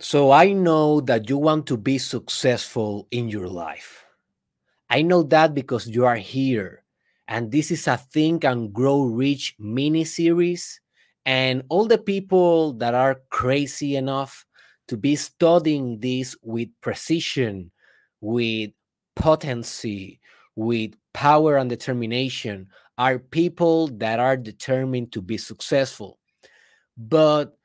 So I know that you want to be successful in your life. I know that because you are here. And this is a Think and Grow Rich mini series. And all the people that are crazy enough to be studying this with precision, with potency, with power and determination are people that are determined to be successful. But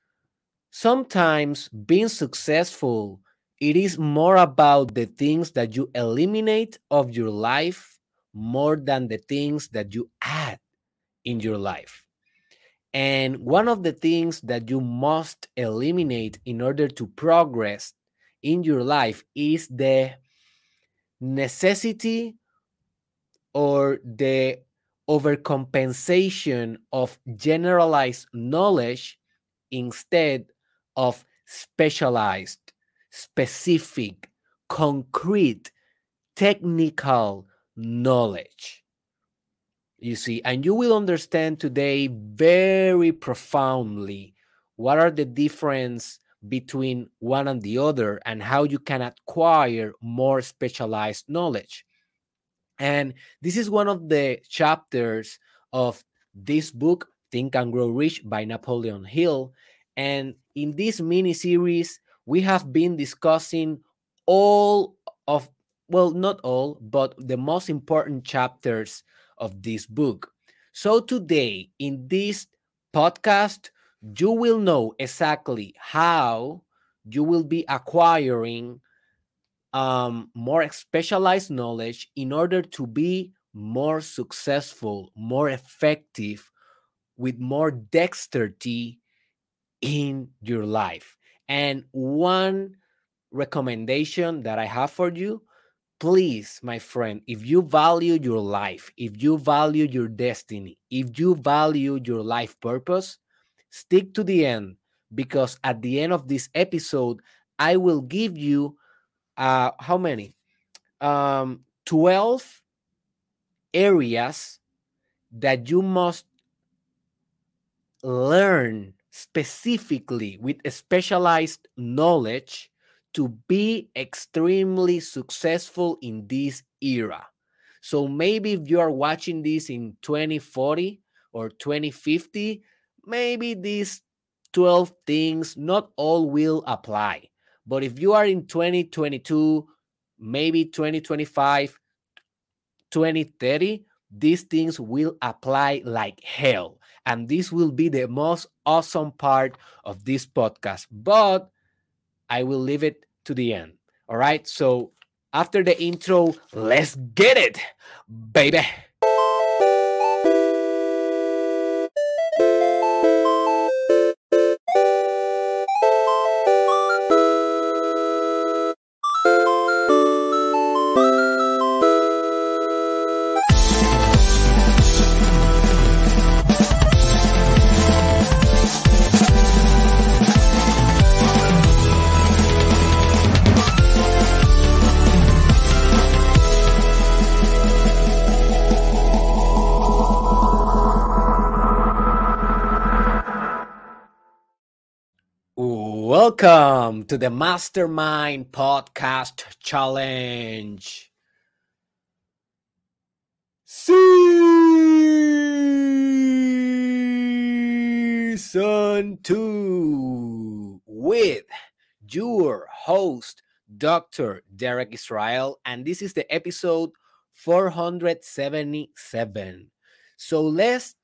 sometimes being successful it is more about the things that you eliminate of your life more than the things that you add in your life. And one of the things that you must eliminate in order to progress in your life is the necessity or the overcompensation of generalized knowledge instead of specialized, specific, concrete, technical knowledge. You see, and you will understand today very profoundly what are the difference between one and the other and how you can acquire more specialized knowledge. And this is one of the chapters of this book, Think and Grow Rich by Napoleon Hill. And in this mini series, we have been discussing all of, well, not all, but the most important chapters of this book. So today, in this podcast, you will know exactly how you will be acquiring um, more specialized knowledge in order to be more successful, more effective, with more dexterity in your life. And one recommendation that I have for you please, my friend, if you value your life, if you value your destiny, if you value your life purpose, stick to the end because at the end of this episode, I will give you uh, how many? Um, 12 areas that you must learn specifically with specialized knowledge to be extremely successful in this era. So maybe if you are watching this in 2040 or 2050, maybe these 12 things not all will apply. But if you are in 2022, maybe 2025, 2030, these things will apply like hell. And this will be the most awesome part of this podcast. But I will leave it to the end. All right. So after the intro, let's get it, baby. Welcome to the Mastermind Podcast Challenge. Season 2 with your host, Dr. Derek Israel, and this is the episode 477. So let's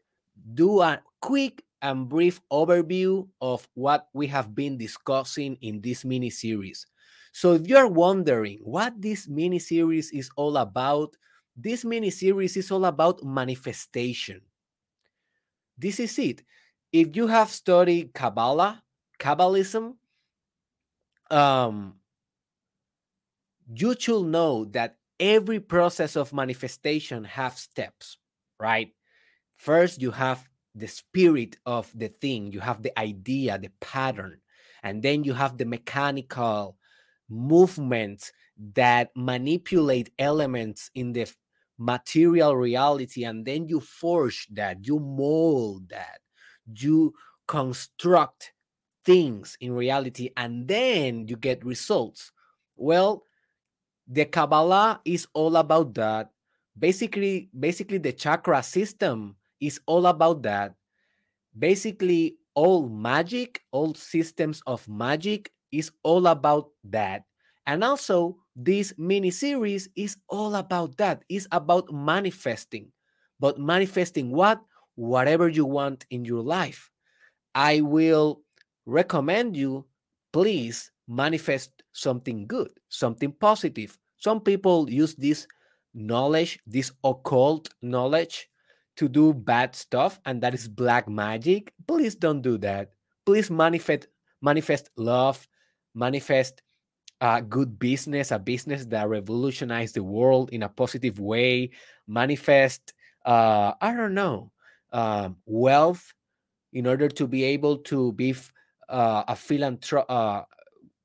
do a quick and brief overview of what we have been discussing in this mini series. So, if you're wondering what this mini series is all about, this mini series is all about manifestation. This is it. If you have studied Kabbalah, Kabbalism, um, you should know that every process of manifestation have steps, right? First, you have the spirit of the thing, you have the idea, the pattern, and then you have the mechanical movements that manipulate elements in the material reality, and then you forge that, you mold that, you construct things in reality and then you get results. Well, the Kabbalah is all about that. Basically, basically the chakra system is all about that. Basically, all magic, all systems of magic is all about that. And also, this mini series is all about that. It's about manifesting. But manifesting what? Whatever you want in your life. I will recommend you, please manifest something good, something positive. Some people use this knowledge, this occult knowledge, to do bad stuff, and that is black magic. Please don't do that. Please manifest manifest love, manifest a good business, a business that revolutionized the world in a positive way, manifest, uh, I don't know, um, wealth in order to be able to be uh, a philanthrop, uh,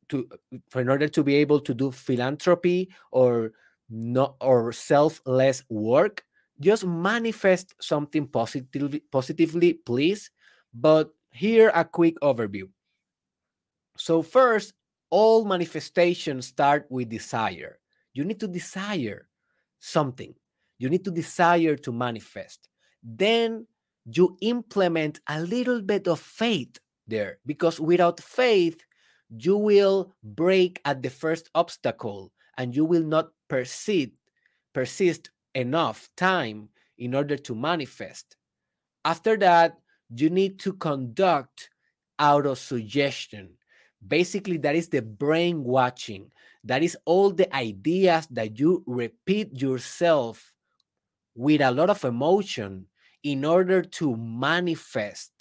to for in order to be able to do philanthropy or not or selfless work. Just manifest something positively, positively, please. But here a quick overview. So first, all manifestations start with desire. You need to desire something. You need to desire to manifest. Then you implement a little bit of faith there because without faith, you will break at the first obstacle and you will not persist persist enough time in order to manifest. After that, you need to conduct auto suggestion Basically, that is the brain watching. That is all the ideas that you repeat yourself with a lot of emotion in order to manifest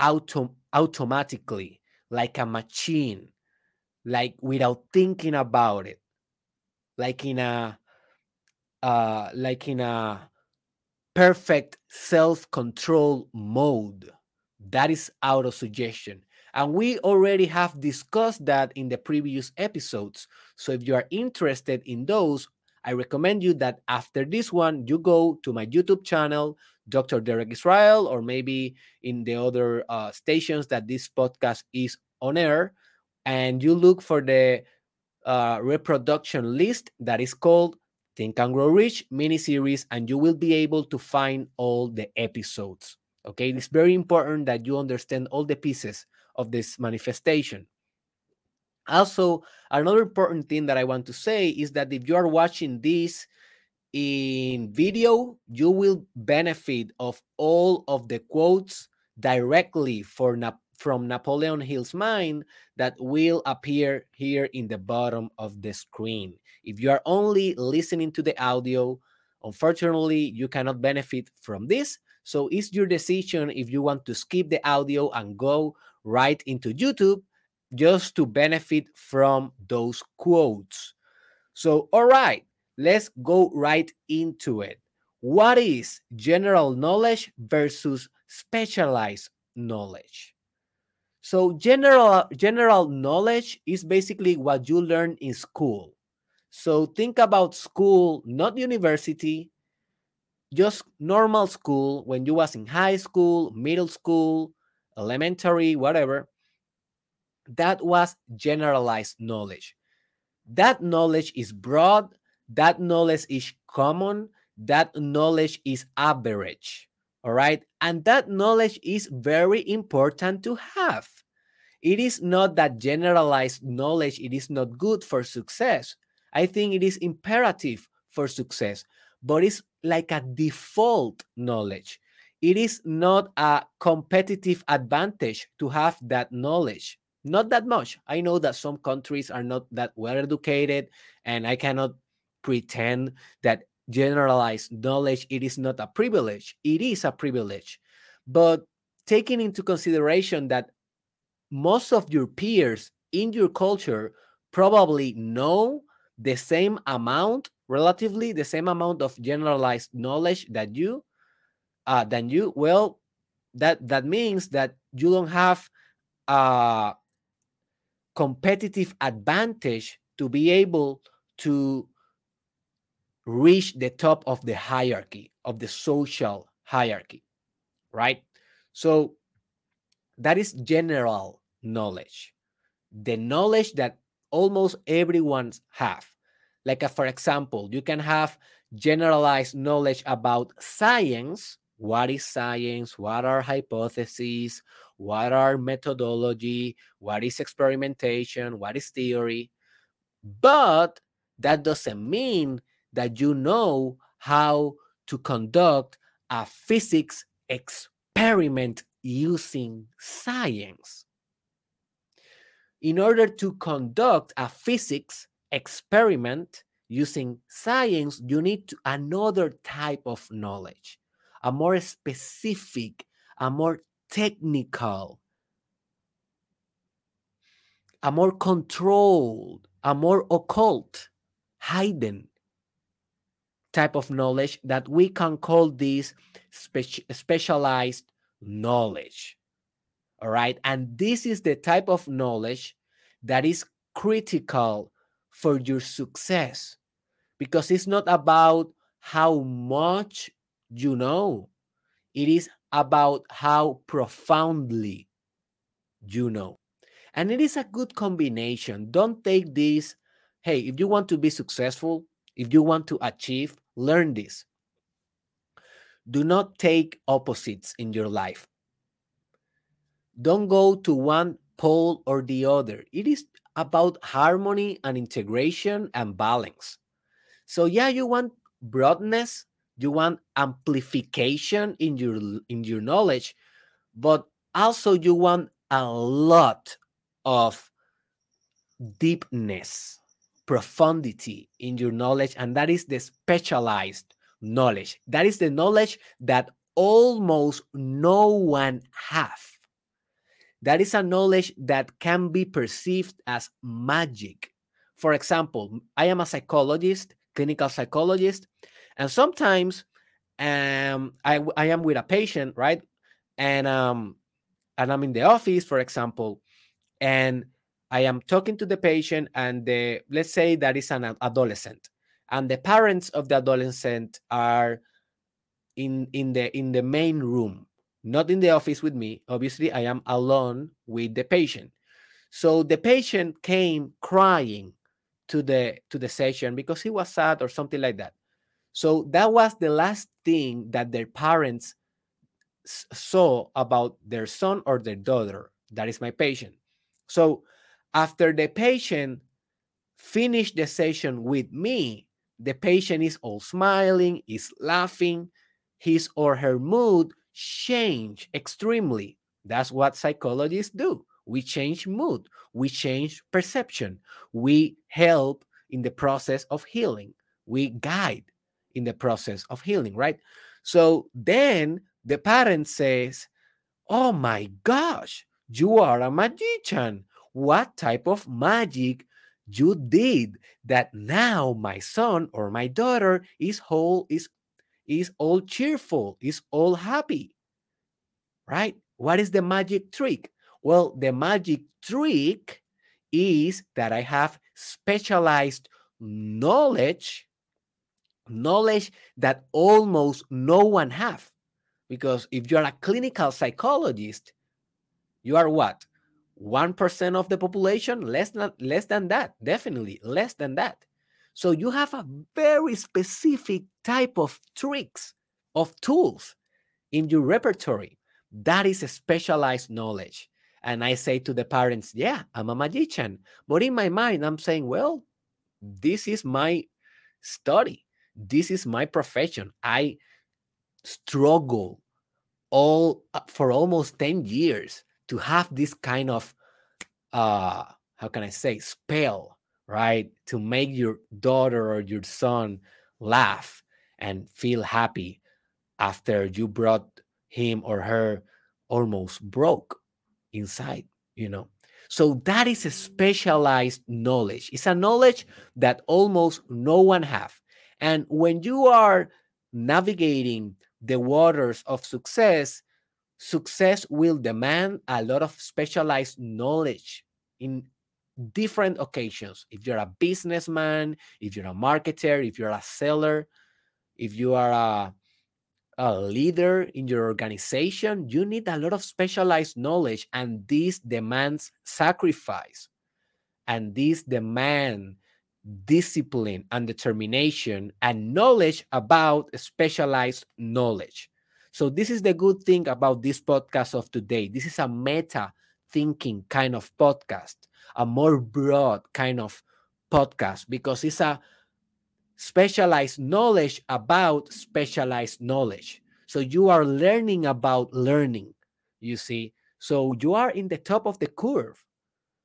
auto- automatically like a machine, like without thinking about it, like in a uh, like in a perfect self-control mode. That is auto suggestion. And we already have discussed that in the previous episodes. So if you are interested in those, I recommend you that after this one, you go to my YouTube channel, Dr. Derek Israel, or maybe in the other uh, stations that this podcast is on air, and you look for the uh, reproduction list that is called Think and Grow Rich mini series, and you will be able to find all the episodes. Okay, it's very important that you understand all the pieces of this manifestation. Also, another important thing that I want to say is that if you are watching this in video, you will benefit of all of the quotes directly for Na- from Napoleon Hill's mind that will appear here in the bottom of the screen. If you are only listening to the audio, unfortunately, you cannot benefit from this. So it's your decision if you want to skip the audio and go right into YouTube just to benefit from those quotes. So, all right, let's go right into it. What is general knowledge versus specialized knowledge? So, general general knowledge is basically what you learn in school. So, think about school, not university, just normal school when you was in high school, middle school, elementary, whatever, that was generalized knowledge. That knowledge is broad, that knowledge is common, that knowledge is average. All right. And that knowledge is very important to have. It is not that generalized knowledge, it is not good for success. I think it is imperative for success, but it's like a default knowledge it is not a competitive advantage to have that knowledge. Not that much. I know that some countries are not that well educated, and I cannot pretend that generalized knowledge it is not a privilege. It is a privilege. But taking into consideration that most of your peers in your culture probably know the same amount, relatively the same amount of generalized knowledge that you, uh, than you, well, that that means that you don't have a competitive advantage to be able to reach the top of the hierarchy of the social hierarchy right? So that is general knowledge. The knowledge that almost everyone have. Like a, for example you can have generalized knowledge about science. What is science? What are hypotheses? What are methodology? What is experimentation? What is theory? But that doesn't mean that you know how to conduct a physics experiment using science. In order to conduct a physics experiment using science, you need to, another type of knowledge, a more specific, a more technical, a more controlled, a more occult, hidden type of knowledge that we can call this spe- specialized knowledge. All right. And this is the type of knowledge that is critical for your success because it's not about how much you know, it is about how profoundly you know. And it is a good combination. Don't take this, hey, if you want to be successful, if you want to achieve, learn this. Do not take opposites in your life. Don't go to one pole or the other. It is about harmony and integration and balance. So yeah, you want broadness, you want amplification in your in your knowledge, but also you want a lot of deepness, profundity in your knowledge, and that is the specialized knowledge. That is the knowledge that almost no one have. That is a knowledge that can be perceived as magic. For example, I am a psychologist, clinical psychologist, and sometimes um, I, I am with a patient, right? And um, and I'm in the office, for example, and I am talking to the patient, and the let's say that is an adolescent, and the parents of the adolescent are in in the in the main room not in the office with me. Obviously i am alone with the patient. So the patient came crying to the to the session because he was sad or something like that. So that was the last thing that their parents saw about their son or their daughter. That is my patient. So after the patient finished the session with me the patient is all smiling, is laughing, his or her mood change extremely. That's what psychologists do. We change mood, we change perception, we help in the process of healing, we guide in the process of healing, right? So then the parent says, Oh my gosh, you are a magician. What type of magic you did that now my son or my daughter is whole is is all cheerful is all happy right? What is the magic trick? Well the magic trick is that i have specialized knowledge knowledge that almost no one have because if you're a clinical psychologist you are what 1% of the population less than less than that definitely less than that. So you have a very specific type of tricks of tools in your repertory that is a specialized knowledge. And i say to the parents yeah i'm a magician. But in my mind i'm saying well this is my study. This is my profession. I struggle all uh, for almost 10 years to have this kind of uh how can i say spell right to make your daughter or your son laugh and feel happy after you brought him or her almost broke inside you know? So that is a specialized knowledge. It's a knowledge that almost no one have. And when you are navigating the waters of success success will demand a lot of specialized knowledge in different occasions. If you're a businessman, if you're a marketer, if you're a seller, if you are a a leader in your organization, you need a lot of specialized knowledge, and this demands sacrifice. And this demand discipline and determination and knowledge about specialized knowledge. So, this is the good thing about this podcast of today. This is a meta thinking kind of podcast, a more broad kind of podcast because it's a specialized knowledge about specialized knowledge. So you are learning about learning, you see. So you are in the top of the curve.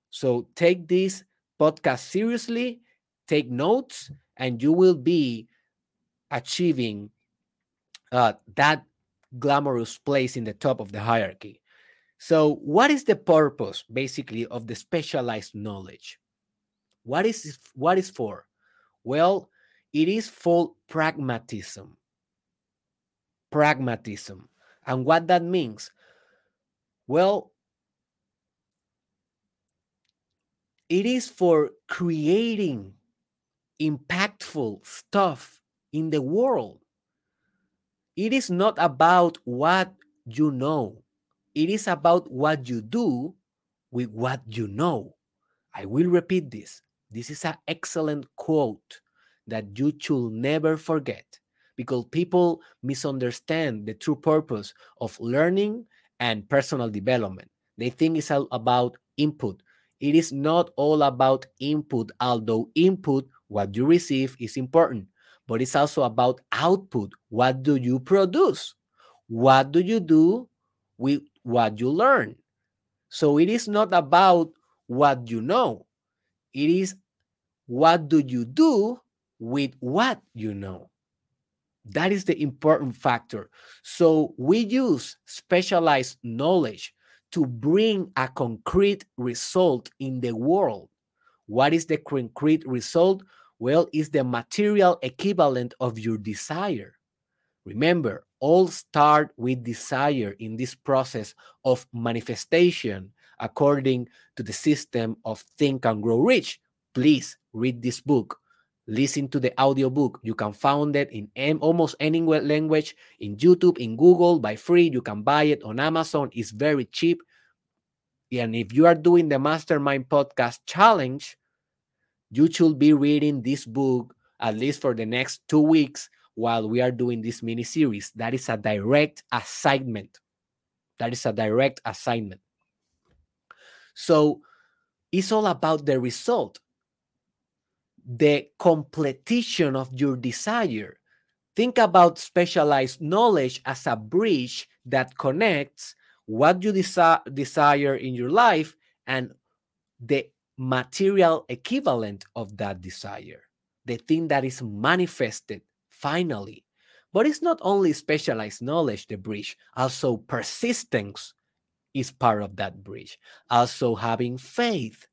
So take this podcast seriously, take notes, and you will be achieving uh, that glamorous place in the top of the hierarchy. So, what is the purpose basically of the specialized knowledge? What is what is for? Well, it is for pragmatism. Pragmatism. And what that means? Well, it is for creating impactful stuff in the world. It is not about what you know, it is about what you do with what you know. I will repeat this. This is an excellent quote that you should never forget because people misunderstand the true purpose of learning and personal development. They think it's all about input. It is not all about input, although input, what you receive, is important, but it's also about output. What do you produce? What do you do with what you learn? So it is not about what you know, it is what do you do with what you know. That is the important factor. So we use specialized knowledge to bring a concrete result in the world. What is the concrete result? Well, is the material equivalent of your desire. Remember, all start with desire in this process of manifestation according to the system of think and grow rich. Please read this book listen to the audiobook. You can find it in almost any language in YouTube, in Google, by free. You can buy it on Amazon. It's very cheap. And if you are doing the Mastermind Podcast Challenge, you should be reading this book at least for the next two weeks while we are doing this mini series. That is a direct assignment. That is a direct assignment. So it's all about the result the completion of your desire. Think about specialized knowledge as a bridge that connects what you desi- desire in your life and the material equivalent of that desire, the thing that is manifested finally. But it's not only specialized knowledge, the bridge, also persistence is part of that bridge. Also, having faith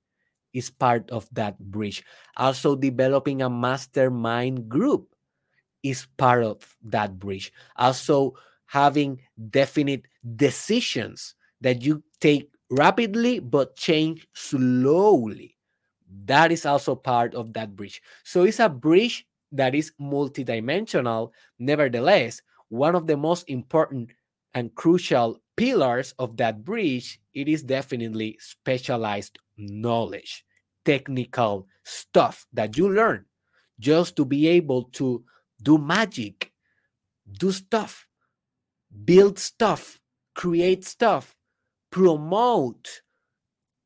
is part of that bridge. Also, developing a mastermind group is part of that bridge. Also, having definite decisions that you take rapidly but change slowly. That is also part of that bridge. So it's a bridge that is multidimensional. Nevertheless, one of the most important and crucial pillars of that bridge, it is definitely specialized knowledge, technical stuff that you learn just to be able to do magic, do stuff, build stuff, create stuff, promote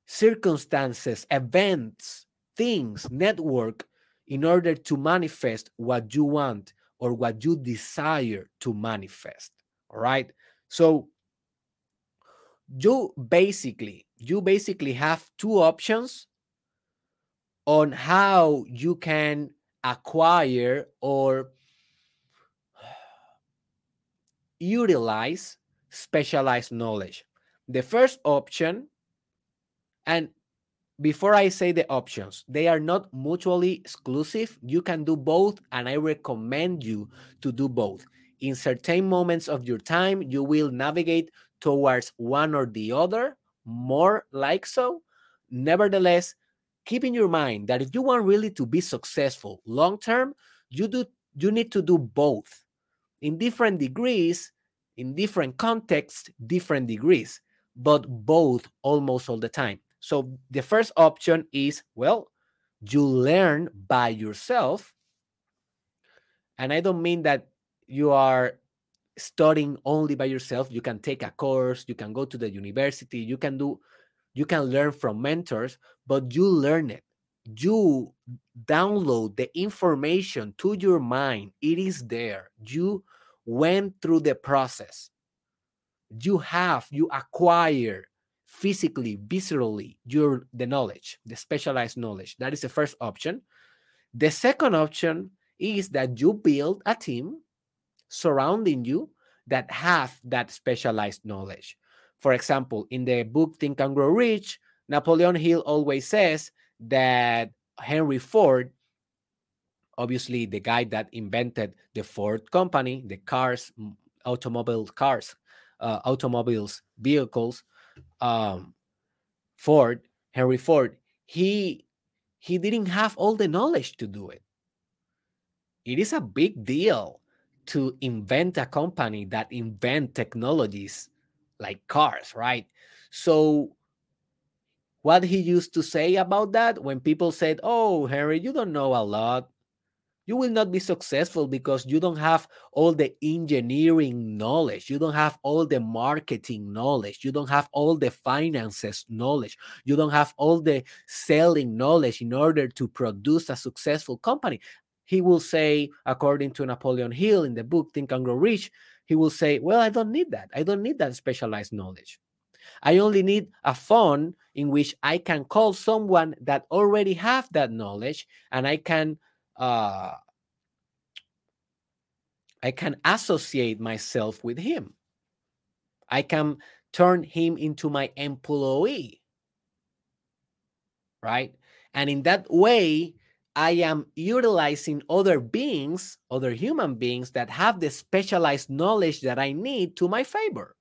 circumstances, events, things, network in order to manifest what you want or what you desire to manifest. All right. So you basically you basically have two options on how you can acquire or utilize specialized knowledge. The first option, and before I say the options, they are not mutually exclusive. You can do both, and I recommend you to do both. In certain moments of your time, you will navigate towards one or the other, more like so. Nevertheless, keep in your mind that if you want really to be successful long term, you do you need to do both. in different degrees, in different contexts, different degrees, but both almost all the time. So the first option is well, you learn by yourself. And I don't mean that you are studying only by yourself. You can take a course, you can go to the university, you can do, you can learn from mentors, but you learn it. You download the information to your mind. It is there. You went through the process. You have, you acquire physically, viscerally, your the knowledge, the specialized knowledge. That is the first option. The second option is that you build a team surrounding you that have that specialized knowledge. For example, in the book Think and Grow Rich, Napoleon Hill always says that Henry Ford, obviously the guy that invented the Ford company, the cars, automobile cars, uh, automobiles, vehicles, um, Ford, Henry Ford, he he didn't have all the knowledge to do it. It is a big deal to invent a company that invent technologies like cars, right? So what he used to say about that when people said, "Oh, Henry, you don't know a lot you will not be successful because you don't have all the engineering knowledge you don't have all the marketing knowledge you don't have all the finances knowledge you don't have all the selling knowledge in order to produce a successful company. He will say according to napoleon hill in the book think and grow rich he will say well i don't need that. I don't need that specialized knowledge. I only need a phone in which I can call someone that already have that knowledge and I can uh, I can associate myself with him. I can turn him into my employee. Right? And in that way, I am utilizing other beings, other human beings that have the specialized knowledge that I need to my favor.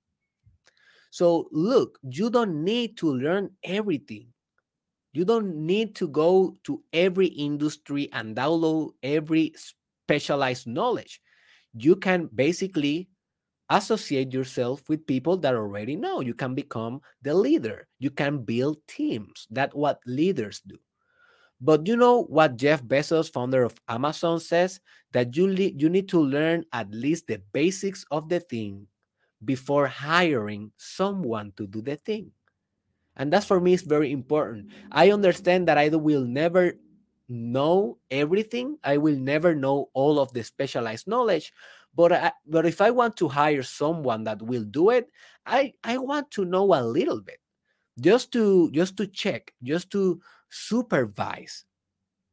So, look, you don't need to learn everything. You don't need to go to every industry and download every specialized knowledge. You can basically associate yourself with people that already know. You can become the leader. You can build teams. That's what leaders do. But you know what Jeff Bezos, founder of Amazon, says that you you need to learn at least the basics of the thing before hiring someone to do the thing. And that's for me is very important. I understand that I will never know everything. I will never know all of the specialized knowledge. But I, but if I want to hire someone that will do it, I I want to know a little bit, just to just to check, just to supervise.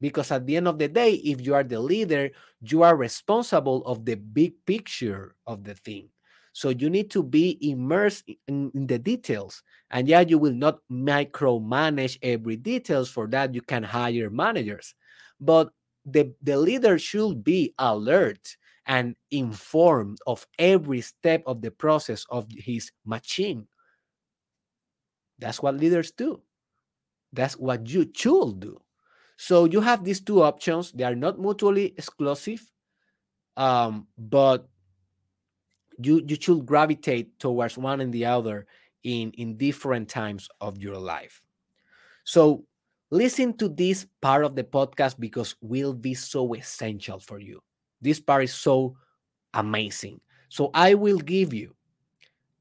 Because at the end of the day, if you are the leader, you are responsible of the big picture of the thing. So you need to be immersed in, in, the details. And yeah, you will not micromanage every details. For that, you can hire managers. But the, the leader should be alert and informed of every step of the process of his machine. That's what leaders do. That's what you should do. So you have these two options. They are not mutually exclusive, um, but you you should gravitate towards one and the other in in different times of your life. So listen to this part of the podcast because will be so essential for you. This part is so amazing. So i will give you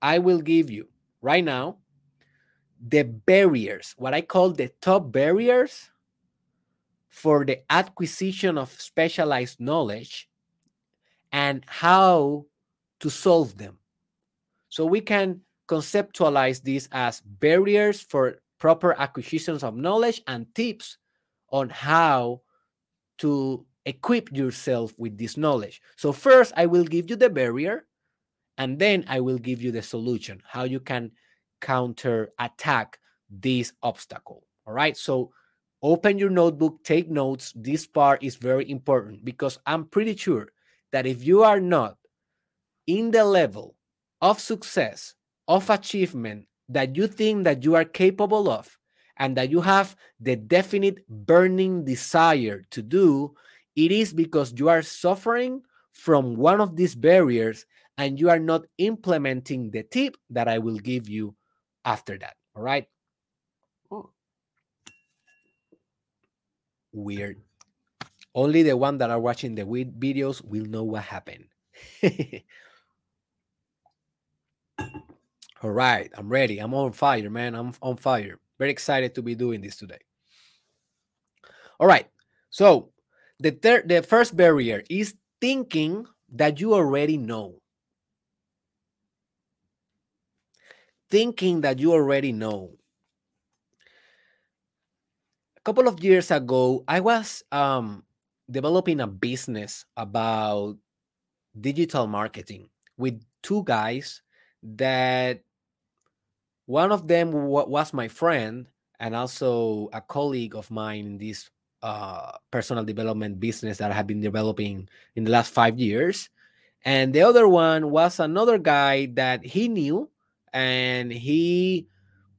i will give you right now the barriers what i call the top barriers for the acquisition of specialized knowledge and how to solve them. So we can conceptualize these as barriers for proper acquisitions of knowledge and tips on how to equip yourself with this knowledge. So first I will give you the barrier and then I will give you the solution, how you can counter attack this obstacle. All right? So open your notebook, take notes. This part is very important because I'm pretty sure that if you are not in the level of success, of achievement that you think that you are capable of, and that you have the definite burning desire to do, it is because you are suffering from one of these barriers and you are not implementing the tip that I will give you after that. All right. Weird. Only the one that are watching the videos will know what happened. All right, I'm ready. I'm on fire, man. I'm on fire. Very excited to be doing this today. All right. So, the third the first barrier is thinking that you already know. Thinking that you already know. A couple of years ago, I was um, developing a business about digital marketing with two guys that one of them was my friend and also a colleague of mine in this uh, personal development business that I have been developing in the last five years. And the other one was another guy that he knew and he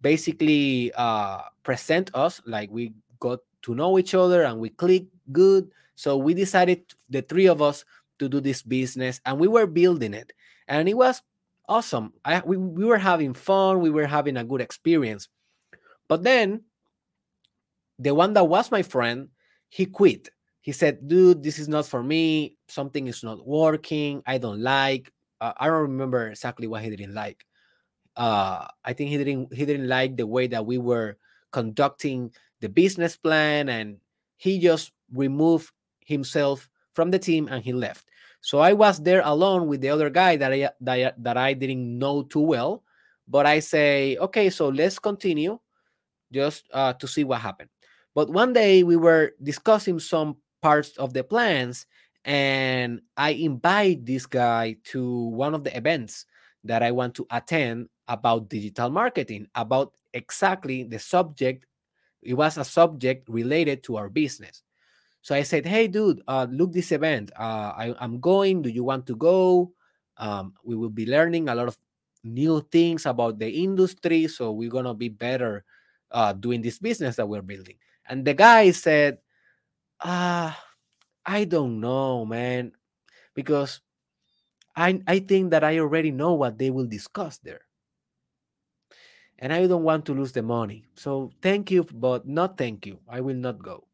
basically uh, present us like we got to know each other and we clicked good. So we decided, the three of us, to do this business and we were building it. And it was awesome. I, we, we were having fun, we were having a good experience. But then the one that was my friend, he quit. He said, dude, this is not for me. Something is not working. I don't like. Uh, I don't remember exactly what he didn't like. Uh, I think he didn't he didn't like the way that we were conducting the business plan, and he just removed himself from the team and he left. So I was there alone with the other guy that I that that I didn't know too well, but I say, okay, so let's continue, just uh, to see what happened. But one day we were discussing some parts of the plans, and I invite this guy to one of the events that I want to attend about digital marketing, about exactly the subject. It was a subject related to our business. So I said, "Hey, dude, uh, look this event. Uh, I, am going. Do you want to go? Um, we will be learning a lot of new things about the industry, so we're gonna be better uh, doing this business that we're building." And the guy said, "Ah, uh, I don't know, man, because I I think that I already know what they will discuss there." And I don't want to lose the money. So thank you, but not thank you. I will not go.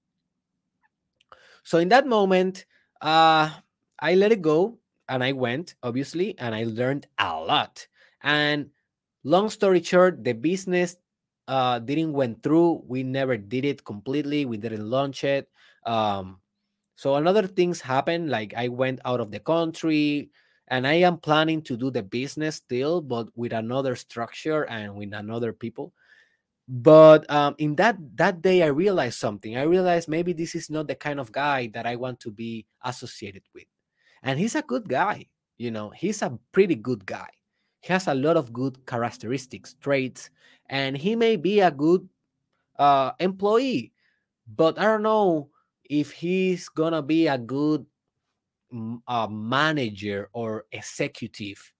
So in that moment, uh, I let it go and I went, obviously, and I learned a lot. And long story short, the business uh, didn't went through. We never did it completely. We didn't launch it. Um, so another things happened. Like I went out of the country, and I am planning to do the business still, but with another structure and with another people but um, in that that day i realized something. I realized maybe this is not the kind of guy that i want to be associated with. And he's a good guy you know? He's a pretty good guy. He has a lot of good characteristics traits and he may be a good uh, employee but i don't know if he's gonna be a good uh, manager or executive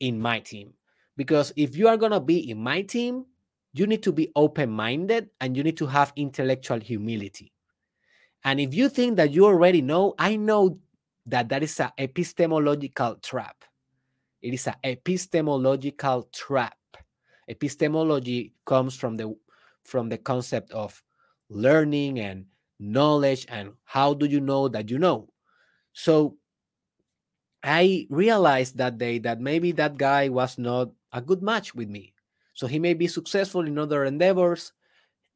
in my team. Because if you are gonna be in my team you need to be open minded and you need to have intellectual humility. And if you think that you already know, I know that that is an epistemological trap. It is an epistemological trap. Epistemology comes from the from the concept of learning and knowledge and how do you know that you know. So I realized that day that maybe that guy was not a good match with me. So he may be successful in other endeavors,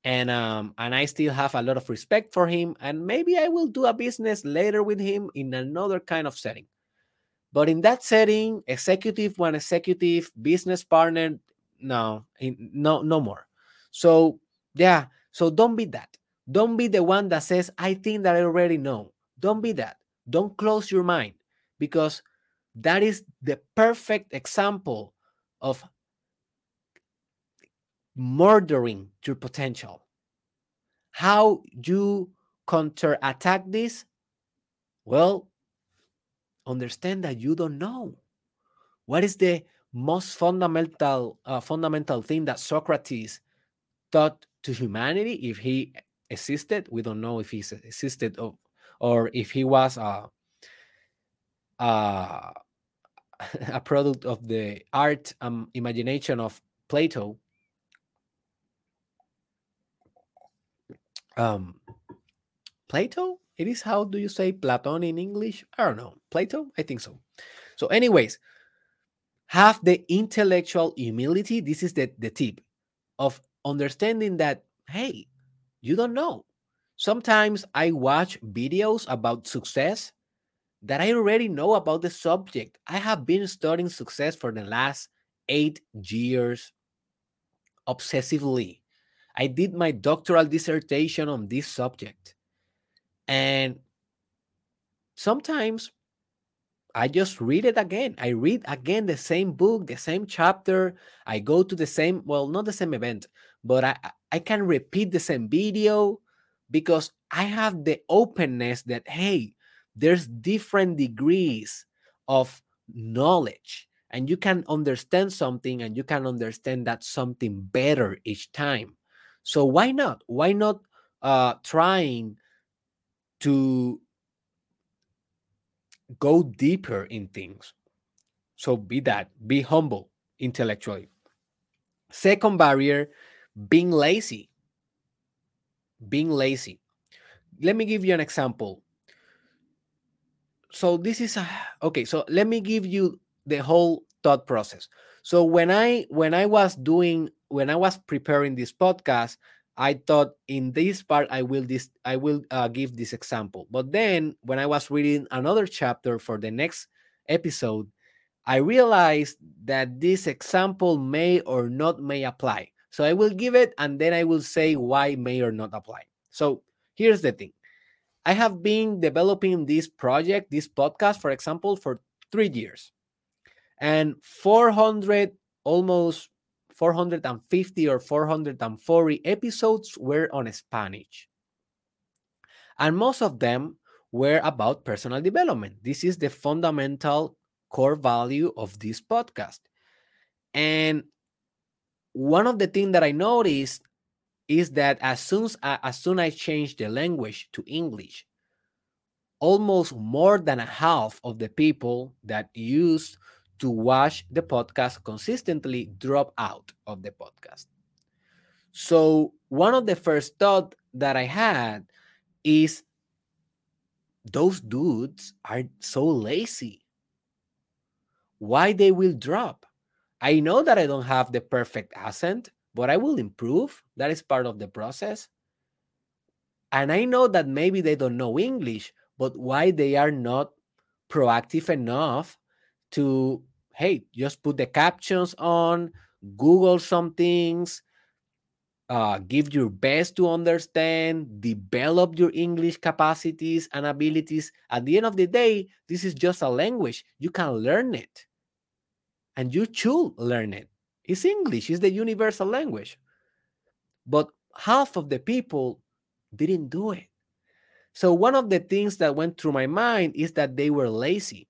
and um, and I still have a lot of respect for him. And maybe I will do a business later with him in another kind of setting. But in that setting, executive one executive business partner, no, no, no more. So yeah, so don't be that. Don't be the one that says, I think that I already know. Don't be that. Don't close your mind because that is the perfect example of murdering your potential. How you counterattack this? Well, understand that you don't know. What is the most fundamental uh, fundamental thing that Socrates taught to humanity if he existed? We don't know if he existed or, or if he was uh, uh, a product of the art and imagination of Plato. Um, Plato? It is how do you say Platon in English? I don't know. Plato? I think so. So, anyways, have the intellectual humility. This is the, the tip of understanding that, hey, you don't know. Sometimes I watch videos about success that I already know about the subject. I have been studying success for the last eight years obsessively. I did my doctoral dissertation on this subject. And sometimes I just read it again. I read again the same book, the same chapter. I go to the same, well, not the same event, but I, I can repeat the same video because I have the openness that, hey, there's different degrees of knowledge and you can understand something and you can understand that something better each time. So why not? Why not uh, trying to go deeper in things. So be that, be humble intellectually. Second barrier, being lazy. Being lazy. Let me give you an example. So this is a, okay, so let me give you the whole thought process. So when I when I was doing when I was preparing this podcast, I thought in this part I will this I will uh, give this example. But then when I was reading another chapter for the next episode, I realized that this example may or not may apply. So I will give it and then I will say why may or not apply. So here's the thing. I have been developing this project, this podcast, for example, for three years. And 400 almost 450 or 440 episodes were on Spanish. And most of them were about personal development. This is the fundamental core value of this podcast. And one of the things that I noticed is that as soon as, as soon I changed the language to English, almost more than a half of the people that used to watch the podcast consistently drop out of the podcast. So, one of the first thought that I had is those dudes are so lazy. Why they will drop? I know that I don't have the perfect accent, but I will improve. That is part of the process. And I know that maybe they don't know English, but why they are not proactive enough to hey just put the captions on google some things uh, give your best to understand develop your english capacities and abilities. At the end of the day this is just a language. You can learn it. And you should learn it. It's english. It's the universal language. But half of the people didn't do it. So one of the things that went through my mind is that they were lazy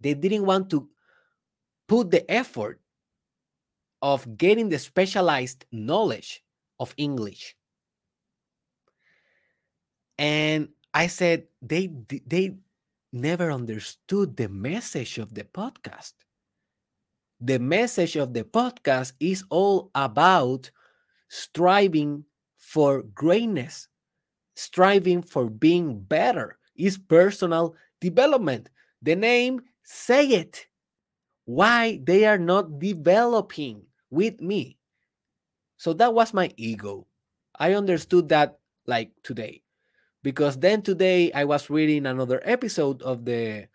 they didn't want to put the effort of getting the specialized knowledge of English. And I said they they never understood the message of the podcast. The message of the podcast is all about striving for greatness, striving for being better. Is personal development. The name Say it. Why they are not developing with me. So that was my ego. I understood that like today. Because then today I was reading another episode of the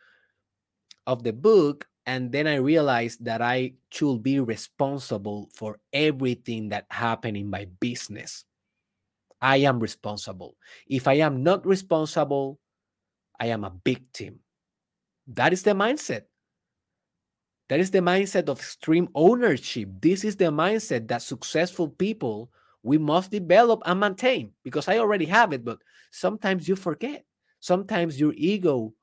of the book and then I realized that I should be responsible for everything that happened in my business. I am responsible. If I am not responsible, I am a victim. That is the mindset. That is the mindset of extreme ownership. This is the mindset that successful people we must develop and maintain because I already have it, but sometimes you forget. Sometimes your ego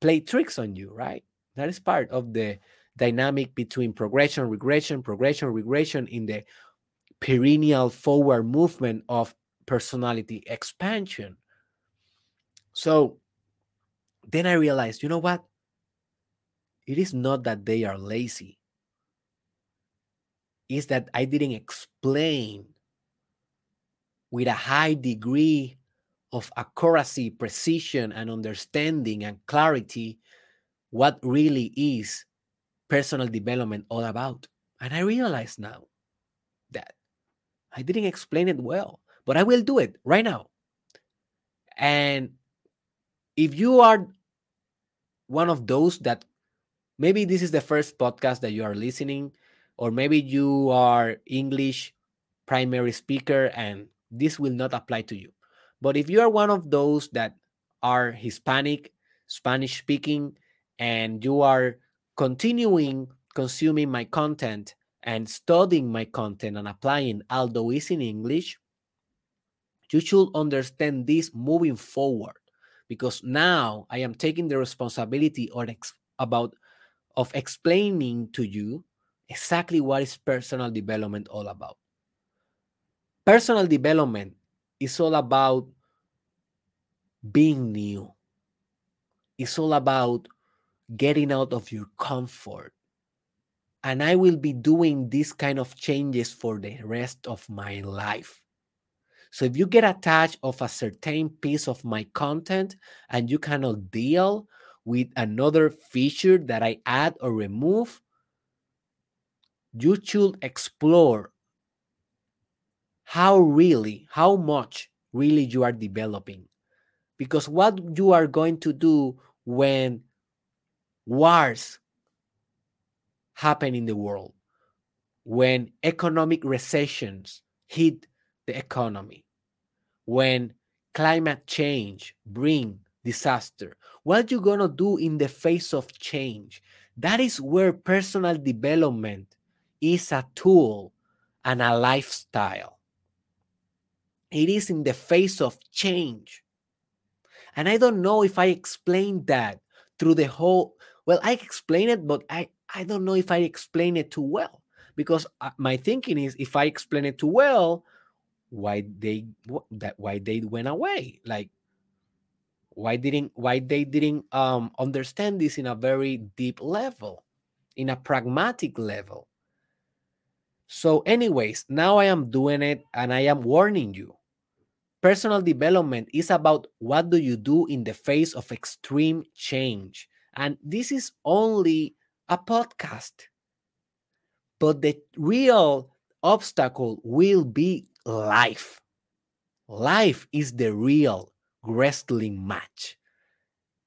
play tricks on you, right? That is part of the dynamic between progression, regression, progression, regression in the perennial forward movement of personality expansion. So then I realized, you know what? It is not that they are lazy. It's that I didn't explain with a high degree of accuracy, precision, and understanding and clarity what really is personal development all about. And I realize now that I didn't explain it well, but I will do it right now. And if you are one of those that maybe this is the first podcast that you are listening, or maybe you are English primary speaker and this will not apply to you. But if you are one of those that are Hispanic, Spanish speaking, and you are continuing consuming my content and studying my content and applying, although it's in English, you should understand this moving forward because now I am taking the responsibility or ex- about of explaining to you exactly what is personal development all about. Personal development is all about being new. It's all about getting out of your comfort. And I will be doing these kind of changes for the rest of my life. So if you get attached of a certain piece of my content and you cannot deal with another feature that I add or remove, you should explore how really, how much really you are developing. Because what you are going to do when wars happen in the world, when economic recessions hit the economy, when climate change bring disaster, what you gonna do in the face of change? That is where personal development is a tool and a lifestyle. It is in the face of change. And I don't know if I explained that through the whole, well, I explain it, but I, I don't know if I explain it too well because uh, my thinking is if I explain it too well, why they that why they went away like why didn't why they didn't um understand this in a very deep level in a pragmatic level so anyways now i am doing it and i am warning you Personal development is about what do you do in the face of extreme change. And this is only a podcast. But the real obstacle will be life. Life is the real wrestling match.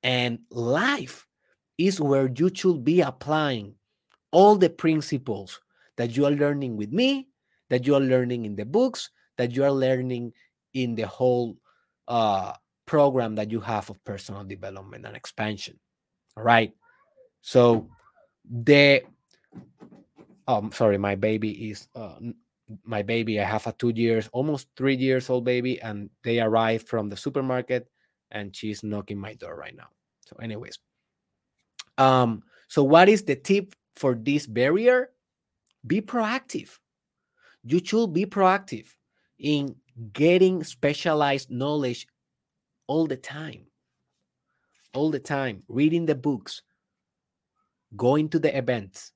And life is where you should be applying all the principles that you are learning with me, that you are learning in the books, that you are learning in the whole uh, program that you have of personal development and expansion. All right. So the um sorry, my baby is uh, my baby. I have a two years, almost three years old baby, and they arrived from the supermarket, and she's knocking my door right now. So, anyways, um, so what is the tip for this barrier? Be proactive. You should be proactive in getting specialized knowledge all the time. All the time, reading the books, going to the events,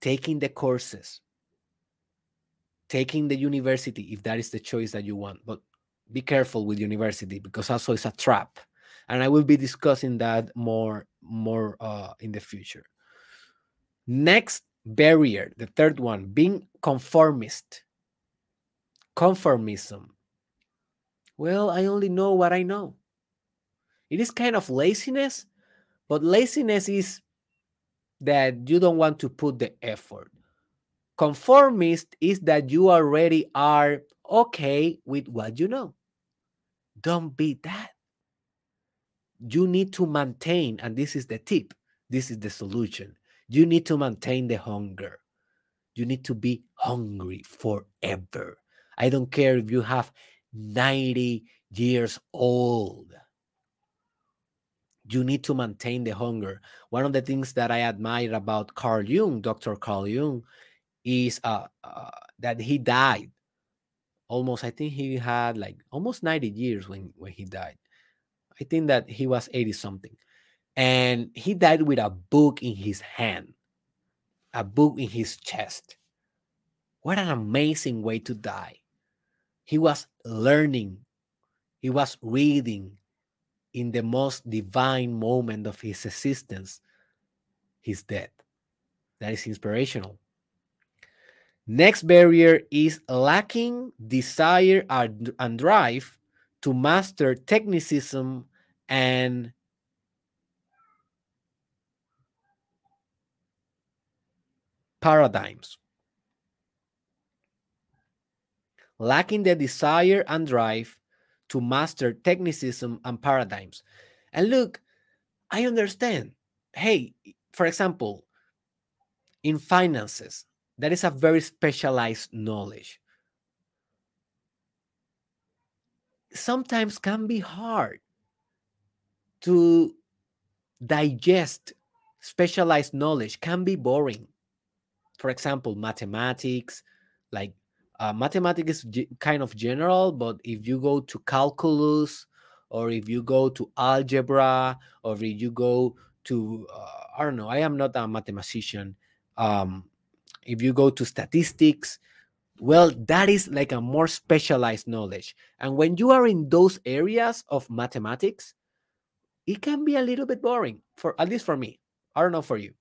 taking the courses, taking the university if that is the choice that you want. But be careful with university because also it's a trap. And I will be discussing that more more uh, in the future. Next barrier, the third one, being conformist conformism. Well, I only know what I know. It is kind of laziness, but laziness is that you don't want to put the effort. Conformist is that you already are okay with what you know. Don't be that. You need to maintain, and this is the tip, this is the solution. You need to maintain the hunger. You need to be hungry forever. I don't care if you have 90 years old. You need to maintain the hunger. One of the things that I admire about Carl Jung, Dr. Carl Jung, is uh, uh, that he died almost, I think he had like almost 90 years when, when he died. I think that he was 80 something. And he died with a book in his hand, a book in his chest. What an amazing way to die. He was learning, he was reading in the most divine moment of his existence, his death. That is inspirational. Next barrier is lacking desire and drive to master technicism and paradigms. Lacking the desire and drive to master technicism and paradigms. And look, I understand. Hey, for example, in finances, that is a very specialized knowledge. Sometimes can be hard to digest specialized knowledge can be boring. For example, mathematics, like uh, mathematics is kind of general, but if you go to calculus, or if you go to algebra, or if you go to uh, I don't know, I am not a mathematician. Um, if you go to statistics, well, that is like a more specialized knowledge. And when you are in those areas of mathematics, it can be a little bit boring for at least for me. I don't know for you,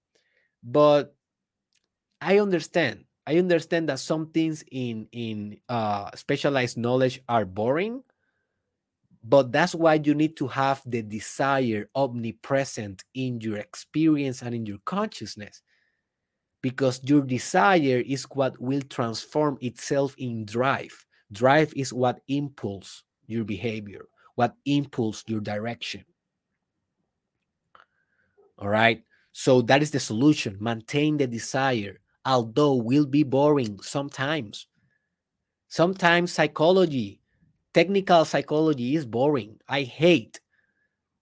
but I understand. I understand that some things in in uh, specialized knowledge are boring, but that's why you need to have the desire omnipresent in your experience and in your consciousness, because your desire is what will transform itself in drive. Drive is what impulse your behavior, what impulse your direction. All right. So that is the solution. Maintain the desire, although will be boring sometimes. Sometimes psychology, technical psychology is boring. I hate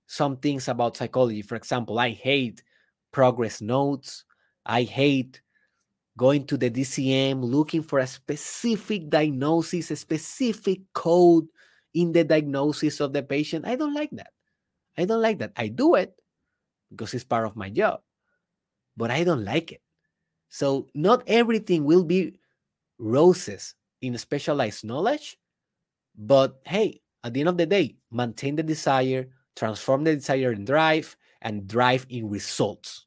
some things about psychology. For example, I hate progress notes. I hate going to the DSM looking for a specific diagnosis, a specific code in the diagnosis of the patient. I don't like that. I don't like that. I do it because it's part of my job. But I don't like it. So not everything will be roses in specialized knowledge. But hey, at the end of the day, maintain the desire, transform the desire in drive, and drive in results.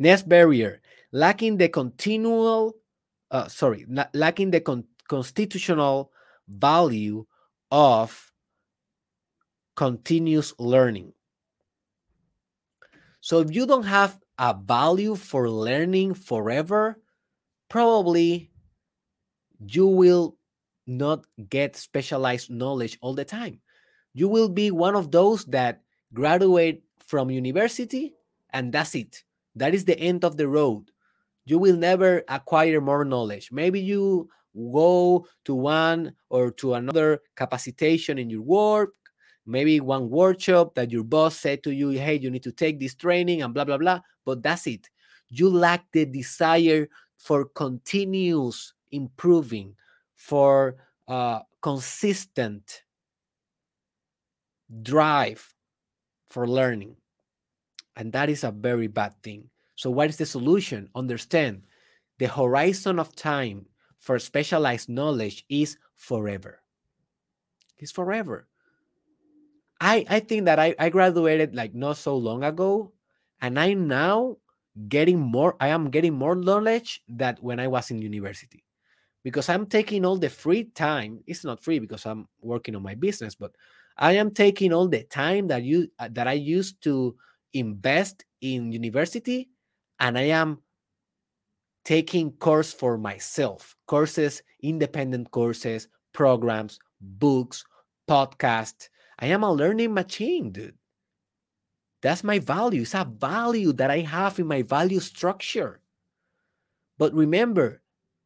Next barrier, lacking the continual, uh, sorry, lacking the con constitutional value of continuous learning. So if you don't have a value for learning forever, probably you will not get specialized knowledge all the time. You will be one of those that graduate from university and that's it. That is the end of the road. You will never acquire more knowledge. Maybe you go to one or to another capacitation in your work maybe one workshop that your boss said to you, hey, you need to take this training and blah, blah, blah. But that's it. You lack the desire for continuous improving, for uh, consistent drive for learning. And that is a very bad thing. So, what is the solution? Understand the horizon of time for specialized knowledge is forever. It's forever. I I think that I, I graduated like not so long ago, and I'm now getting more. I am getting more knowledge that when I was in university, because I'm taking all the free time. It's not free because I'm working on my business, but I am taking all the time that you uh, that I used to invest in university, and I am taking course for myself courses independent courses programs books podcasts I am a learning machine, dude. That's my value. It's a value that I have in my value structure. But remember,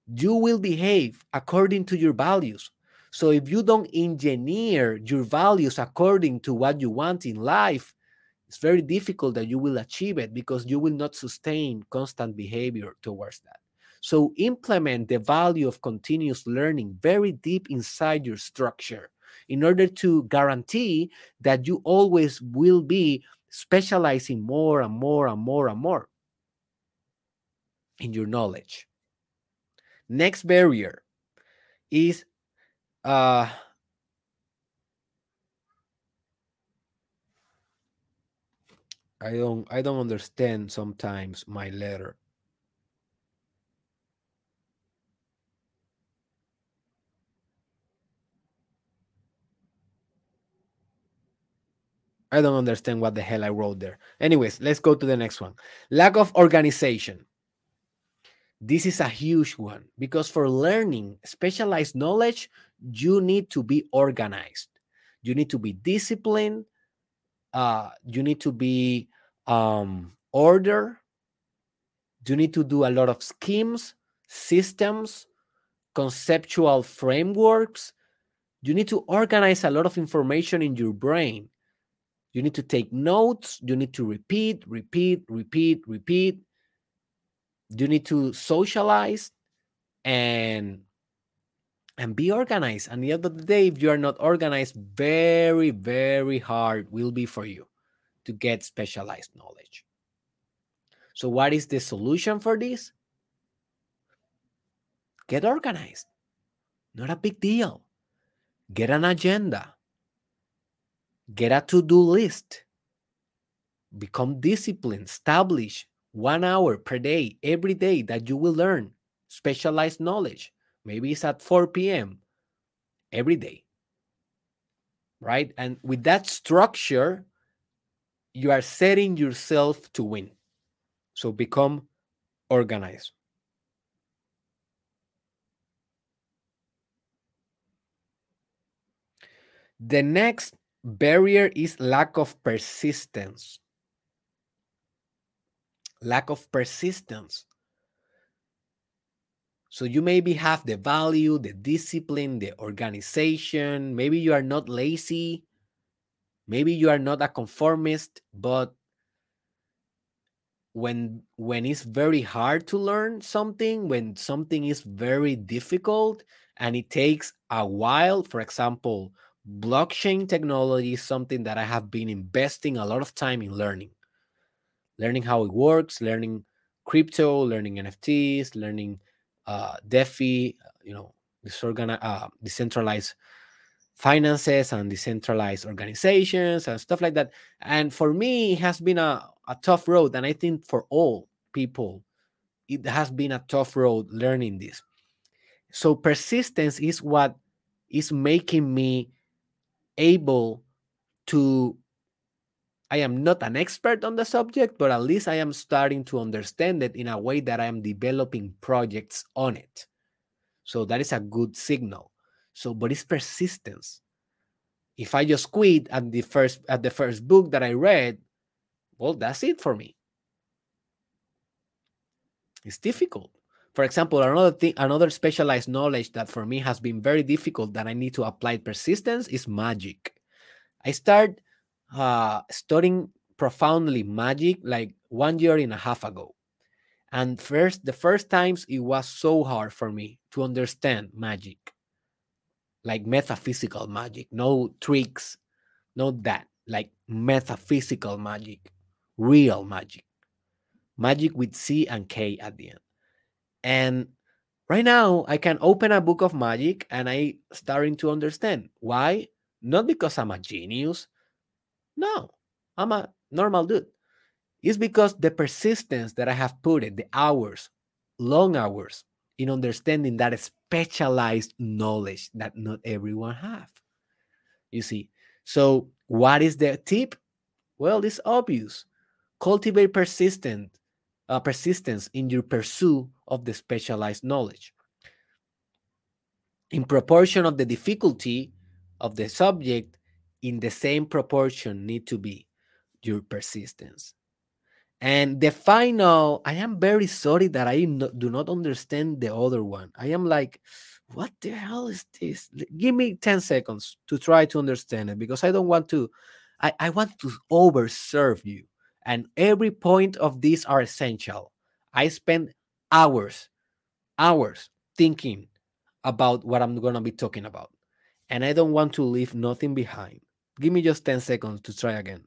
you will behave according to your values. So if you don't engineer your values according to what you want in life, it's very difficult that you will achieve it because you will not sustain constant behavior towards that. So implement the value of continuous learning very deep inside your structure in order to guarantee that you always will be specializing more and more and more and more in your knowledge. Next barrier is uh, I don't I don't understand sometimes my letter. I don't understand what the hell I wrote there. Anyways, let's go to the next one. Lack of organization. This is a huge one because for learning specialized knowledge, you need to be organized. You need to be disciplined. Uh, you need to be um, order. You need to do a lot of schemes, systems, conceptual frameworks. You need to organize a lot of information in your brain you need to take notes. You need to repeat, repeat, repeat, repeat. You need to socialize and and be organized. And the end of the day, if you are not organized, very, very hard will be for you to get specialized knowledge. So, what is the solution for this? Get organized. Not a big deal. Get an agenda Get a to do list. Become disciplined. Establish one hour per day, every day that you will learn specialized knowledge. Maybe it's at 4 p.m. every day. Right? And with that structure, you are setting yourself to win. So become organized. The next Barrier is lack of persistence. Lack of persistence. So you maybe have the value, the discipline, the organization. Maybe you are not lazy. Maybe you are not a conformist, but when when it's very hard to learn something, when something is very difficult and it takes a while, for example, blockchain technology is something that I have been investing a lot of time in learning. Learning how it works, learning crypto, learning NFTs, learning uh, DeFi, you know, disorganized, uh, decentralized finances and decentralized organizations and stuff like that. And for me, it has been a, a tough road. And I think for all people, it has been a tough road learning this. So persistence is what is making me able to I am not an expert on the subject, but at least I am starting to understand it in a way that I am developing projects on it. So that is a good signal. So, but it's persistence. If I just quit at the first at the first book that I read, well, that's it for me. It's difficult. For example, another thing, another specialized knowledge that for me has been very difficult that I need to apply persistence is magic. I start uh, studying profoundly magic like one year and a half ago. And first, the first times it was so hard for me to understand magic, like metaphysical magic, no tricks, no that, like metaphysical magic, real magic, magic with C and K at the end. And right now, I can open a book of magic and I starting to understand why. Not because I'm a genius. No, I'm a normal dude. It's because the persistence that I have put it, the hours, long hours in understanding that specialized knowledge that not everyone have. You see. So, what is the tip? Well, it's obvious. Cultivate persistent uh, persistence in your pursuit of the specialized knowledge. In proportion of the difficulty of the subject, in the same proportion need to be your persistence. And the final, I am very sorry that I no, do not understand the other one. I am like, what the hell is this? Give me 10 seconds to try to understand it because I don't want to, I, I want to overserve you. And every point of these are essential. I spend hours, hours thinking about what I'm going to be talking about. and I don't want to leave nothing behind. Give me just 10 seconds to try again.